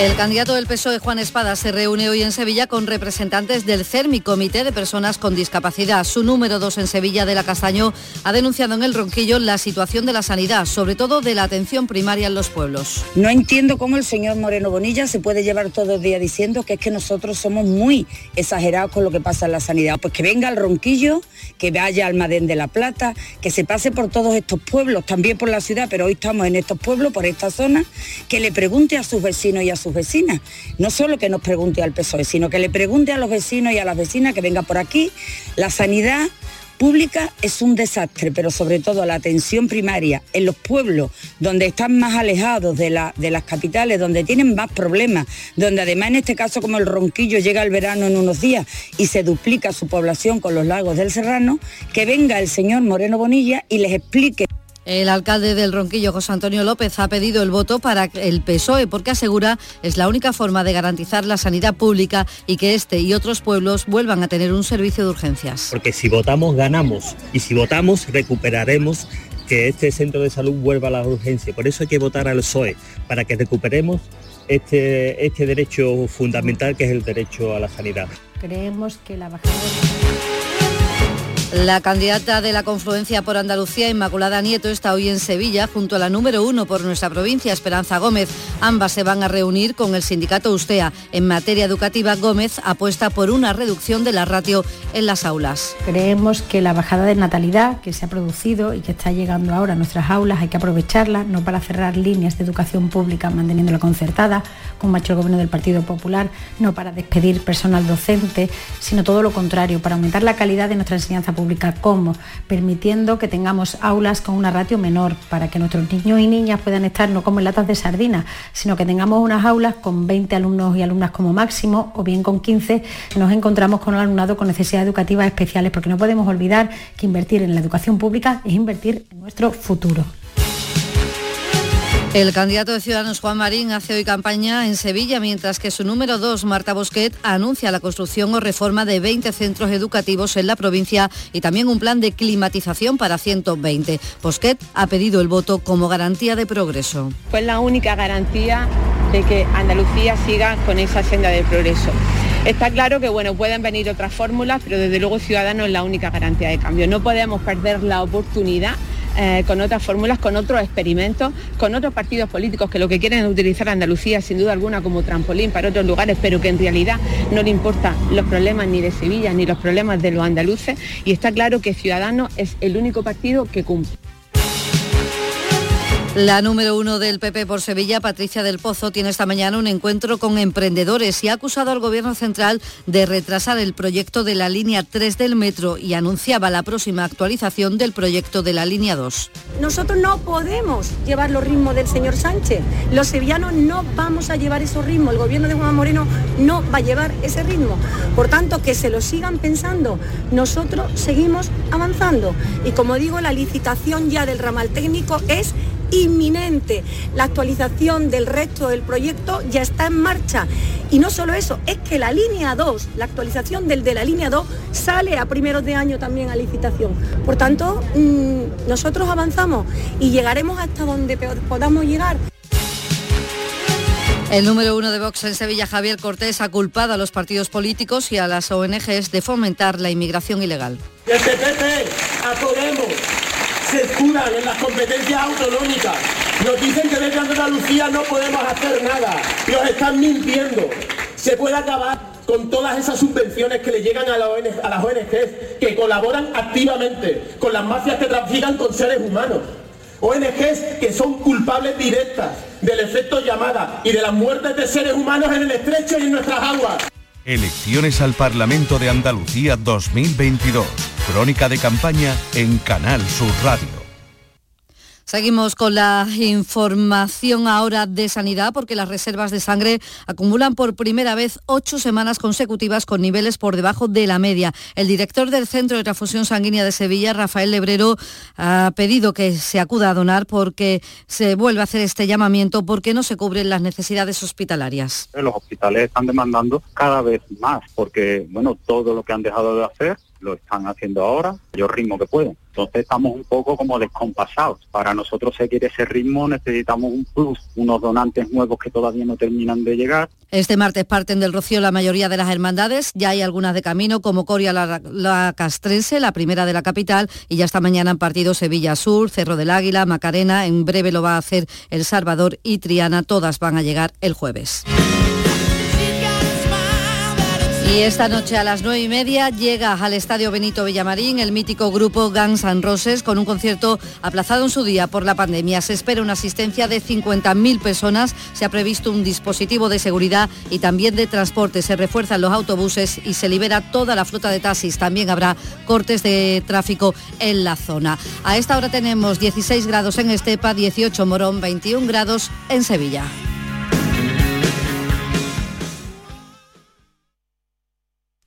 El candidato del PSOE, Juan Espada, se reúne hoy en Sevilla con representantes del CERMI, Comité de Personas con Discapacidad. Su número dos en Sevilla, de la Castaño, ha denunciado en el Ronquillo la situación de la sanidad, sobre todo de la atención primaria en los pueblos. No entiendo cómo el señor Moreno Bonilla se puede llevar todo el día diciendo que es que nosotros somos muy exagerados con lo que pasa en la sanidad. Pues que venga al Ronquillo, que vaya al Madén de la Plata, que se pase por todos estos pueblos, también por la ciudad, pero hoy estamos en estos pueblos, por esta zona, que le pregunte a sus vecinos y a sus vecinas. No solo que nos pregunte al PSOE, sino que le pregunte a los vecinos y a las vecinas que venga por aquí. La sanidad pública es un desastre, pero sobre todo la atención primaria en los pueblos donde están más alejados de, de las capitales, donde tienen más problemas, donde además en este caso como el Ronquillo llega el verano en unos días y se duplica su población con los lagos del Serrano, que venga el señor Moreno Bonilla y les explique. El alcalde del Ronquillo, José Antonio López, ha pedido el voto para el PSOE porque asegura es la única forma de garantizar la sanidad pública y que este y otros pueblos vuelvan a tener un servicio de urgencias. Porque si votamos, ganamos. Y si votamos, recuperaremos que este centro de salud vuelva a la urgencia. Por eso hay que votar al PSOE, para que recuperemos este, este derecho fundamental que es el derecho a la sanidad. Creemos que la bajada La candidata de la confluencia por Andalucía, Inmaculada Nieto, está hoy en Sevilla junto a la número uno por nuestra provincia, Esperanza Gómez. Ambas se van a reunir con el sindicato Ustea. En materia educativa, Gómez apuesta por una reducción de la ratio en las aulas. Creemos que la bajada de natalidad que se ha producido y que está llegando ahora a nuestras aulas hay que aprovecharla, no para cerrar líneas de educación pública manteniendo la concertada, como ha hecho el gobierno del Partido Popular, no para despedir personal docente, sino todo lo contrario, para aumentar la calidad de nuestra enseñanza pública. ¿Cómo? Permitiendo que tengamos aulas con una ratio menor, para que nuestros niños y niñas puedan estar no como en latas de sardinas, sino que tengamos unas aulas con 20 alumnos y alumnas como máximo, o bien con 15, nos encontramos con un alumnado con necesidades educativas especiales, porque no podemos olvidar que invertir en la educación pública es invertir en nuestro futuro. El candidato de Ciudadanos Juan Marín hace hoy campaña en Sevilla, mientras que su número dos, Marta Bosquet, anuncia la construcción o reforma de 20 centros educativos en la provincia y también un plan de climatización para 120. Bosquet ha pedido el voto como garantía de progreso. Pues la única garantía de que Andalucía siga con esa senda de progreso. Está claro que bueno, pueden venir otras fórmulas, pero desde luego Ciudadanos es la única garantía de cambio. No podemos perder la oportunidad eh, con otras fórmulas, con otros experimentos, con otros partidos políticos que lo que quieren es utilizar Andalucía sin duda alguna como trampolín para otros lugares, pero que en realidad no le importan los problemas ni de Sevilla ni los problemas de los andaluces y está claro que Ciudadanos es el único partido que cumple. La número uno del PP por Sevilla, Patricia del Pozo, tiene esta mañana un encuentro con emprendedores y ha acusado al Gobierno Central de retrasar el proyecto de la línea 3 del metro y anunciaba la próxima actualización del proyecto de la línea 2. Nosotros no podemos llevar los ritmos del señor Sánchez. Los sevillanos no vamos a llevar esos ritmos. El gobierno de Juan Moreno no va a llevar ese ritmo. Por tanto, que se lo sigan pensando. Nosotros seguimos avanzando. Y como digo, la licitación ya del ramal técnico es inminente. La actualización del resto del proyecto ya está en marcha. Y no solo eso, es que la línea 2, la actualización del de la línea 2, sale a primeros de año también a licitación. Por tanto, mmm, nosotros avanzamos y llegaremos hasta donde podamos llegar. El número uno de Vox en Sevilla, Javier Cortés, ha culpado a los partidos políticos y a las ONGs de fomentar la inmigración ilegal. Desde PP a Podemos se curan en las competencias autonómicas Nos dicen que desde Andalucía no podemos hacer nada. Y os están mintiendo. Se puede acabar con todas esas subvenciones que le llegan a, la ONG, a las ONGs que colaboran activamente con las mafias que trafican con seres humanos. ONGs que son culpables directas del efecto llamada y de las muertes de seres humanos en el estrecho y en nuestras aguas. Elecciones al Parlamento de Andalucía 2022. Crónica de campaña en Canal Sur Radio. Seguimos con la información ahora de sanidad porque las reservas de sangre acumulan por primera vez ocho semanas consecutivas con niveles por debajo de la media. El director del Centro de Transfusión Sanguínea de Sevilla, Rafael Lebrero, ha pedido que se acuda a donar porque se vuelve a hacer este llamamiento porque no se cubren las necesidades hospitalarias. Los hospitales están demandando cada vez más porque, bueno, todo lo que han dejado de hacer lo están haciendo ahora, mayor ritmo que pueden. Entonces estamos un poco como descompasados. Para nosotros seguir ese ritmo necesitamos un plus, unos donantes nuevos que todavía no terminan de llegar. Este martes parten del Rocío la mayoría de las hermandades, ya hay algunas de camino como Coria la, la Castrense, la primera de la capital, y ya esta mañana han partido Sevilla Sur, Cerro del Águila, Macarena, en breve lo va a hacer El Salvador y Triana, todas van a llegar el jueves. Y esta noche a las nueve y media llega al Estadio Benito Villamarín el mítico grupo Guns N' Roses con un concierto aplazado en su día por la pandemia. Se espera una asistencia de 50.000 personas. Se ha previsto un dispositivo de seguridad y también de transporte. Se refuerzan los autobuses y se libera toda la flota de taxis. También habrá cortes de tráfico en la zona. A esta hora tenemos 16 grados en Estepa, 18 Morón, 21 grados en Sevilla.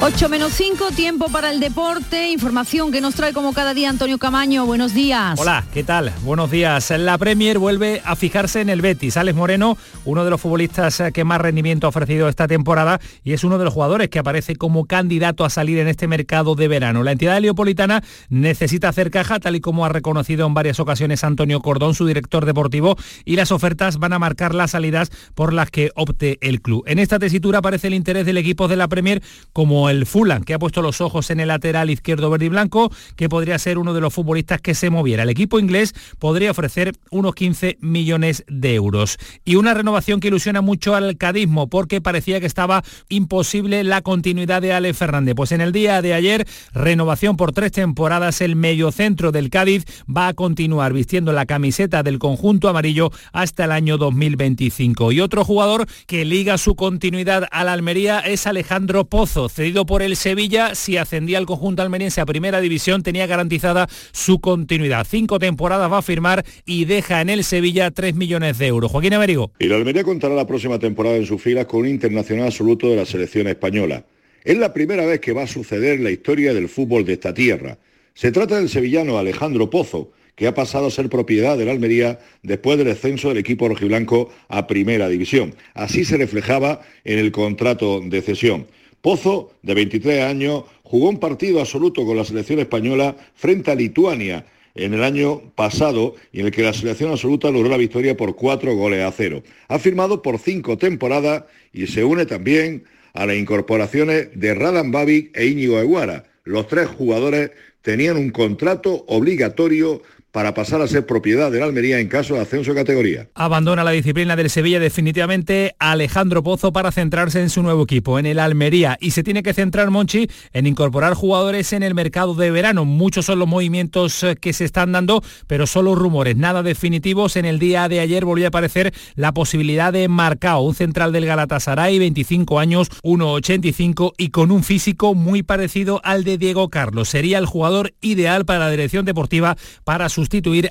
8 menos 5, tiempo para el deporte, información que nos trae como cada día Antonio Camaño. Buenos días. Hola, ¿qué tal? Buenos días. La Premier vuelve a fijarse en el Betis. Alex Moreno, uno de los futbolistas que más rendimiento ha ofrecido esta temporada y es uno de los jugadores que aparece como candidato a salir en este mercado de verano. La entidad heliopolitana necesita hacer caja, tal y como ha reconocido en varias ocasiones Antonio Cordón, su director deportivo, y las ofertas van a marcar las salidas por las que opte el club. En esta tesitura aparece el interés del equipo de la Premier como el Fulham, que ha puesto los ojos en el lateral izquierdo verde y blanco, que podría ser uno de los futbolistas que se moviera. El equipo inglés podría ofrecer unos 15 millones de euros. Y una renovación que ilusiona mucho al cadismo, porque parecía que estaba imposible la continuidad de Ale Fernández. Pues en el día de ayer, renovación por tres temporadas, el mediocentro del Cádiz va a continuar vistiendo la camiseta del conjunto amarillo hasta el año 2025. Y otro jugador que liga su continuidad a la Almería es Alejandro Pozo, cedido por el Sevilla, si ascendía al conjunto almeriense a primera división, tenía garantizada su continuidad. Cinco temporadas va a firmar y deja en el Sevilla 3 millones de euros. Joaquín Américo. Y la Almería contará la próxima temporada en sus filas con un internacional absoluto de la selección española. Es la primera vez que va a suceder en la historia del fútbol de esta tierra. Se trata del sevillano Alejandro Pozo, que ha pasado a ser propiedad de la Almería después del descenso del equipo rojiblanco a primera división. Así se reflejaba en el contrato de cesión. Pozo, de 23 años, jugó un partido absoluto con la selección española frente a Lituania en el año pasado en el que la selección absoluta logró la victoria por cuatro goles a cero. Ha firmado por cinco temporadas y se une también a las incorporaciones de Radan Babic e Íñigo Eguara. Los tres jugadores tenían un contrato obligatorio para pasar a ser propiedad de la Almería en caso de ascenso de categoría. Abandona la disciplina del Sevilla definitivamente Alejandro Pozo para centrarse en su nuevo equipo, en el Almería. Y se tiene que centrar Monchi en incorporar jugadores en el mercado de verano. Muchos son los movimientos eh, que se están dando, pero solo rumores, nada definitivos. En el día de ayer volvió a aparecer la posibilidad de Marcao, un central del Galatasaray, 25 años, 1,85 y con un físico muy parecido al de Diego Carlos. Sería el jugador ideal para la dirección deportiva para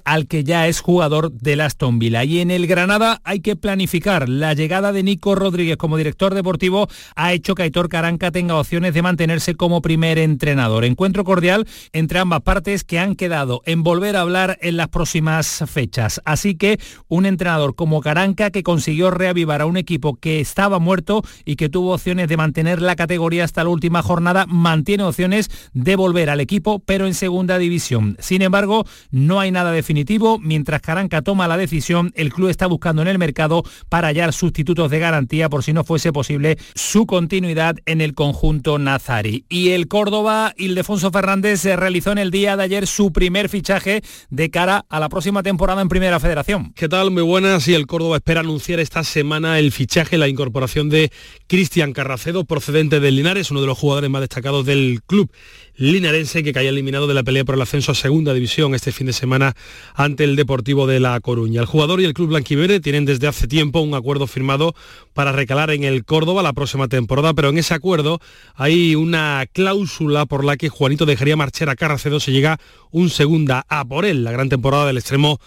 al que ya es jugador del Aston Villa. Y en el Granada hay que planificar. La llegada de Nico Rodríguez como director deportivo ha hecho que Aitor Caranca tenga opciones de mantenerse como primer entrenador. Encuentro cordial entre ambas partes que han quedado en volver a hablar en las próximas fechas. Así que un entrenador como Caranca que consiguió reavivar a un equipo que estaba muerto y que tuvo opciones de mantener la categoría hasta la última jornada, mantiene opciones de volver al equipo, pero en segunda división. Sin embargo, no no hay nada definitivo. Mientras Caranca toma la decisión, el club está buscando en el mercado para hallar sustitutos de garantía por si no fuese posible su continuidad en el conjunto nazari. Y el Córdoba, Ildefonso Fernández, se realizó en el día de ayer su primer fichaje de cara a la próxima temporada en Primera Federación. ¿Qué tal? Muy buenas. Y el Córdoba espera anunciar esta semana el fichaje, la incorporación de Cristian Carracedo, procedente del Linares, uno de los jugadores más destacados del club linarense que caía eliminado de la pelea por el ascenso a segunda división este fin de semana ante el Deportivo de La Coruña. El jugador y el club blanquiverde tienen desde hace tiempo un acuerdo firmado para recalar en el Córdoba la próxima temporada, pero en ese acuerdo hay una cláusula por la que Juanito dejaría marchar a Carracedo si llega un segunda a por él. La gran temporada del extremo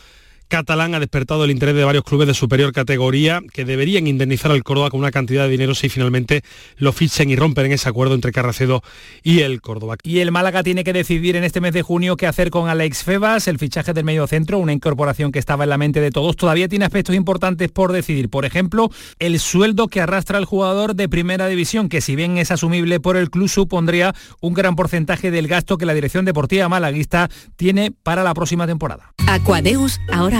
catalán ha despertado el interés de varios clubes de superior categoría que deberían indemnizar al Córdoba con una cantidad de dinero si finalmente lo fichen y rompen en ese acuerdo entre Carracedo y el Córdoba. Y el Málaga tiene que decidir en este mes de junio qué hacer con Alex Febas, el fichaje del medio centro, una incorporación que estaba en la mente de todos. Todavía tiene aspectos importantes por decidir. Por ejemplo, el sueldo que arrastra el jugador de primera división, que si bien es asumible por el club, supondría un gran porcentaje del gasto que la dirección deportiva malaguista tiene para la próxima temporada. Aquadeus ahora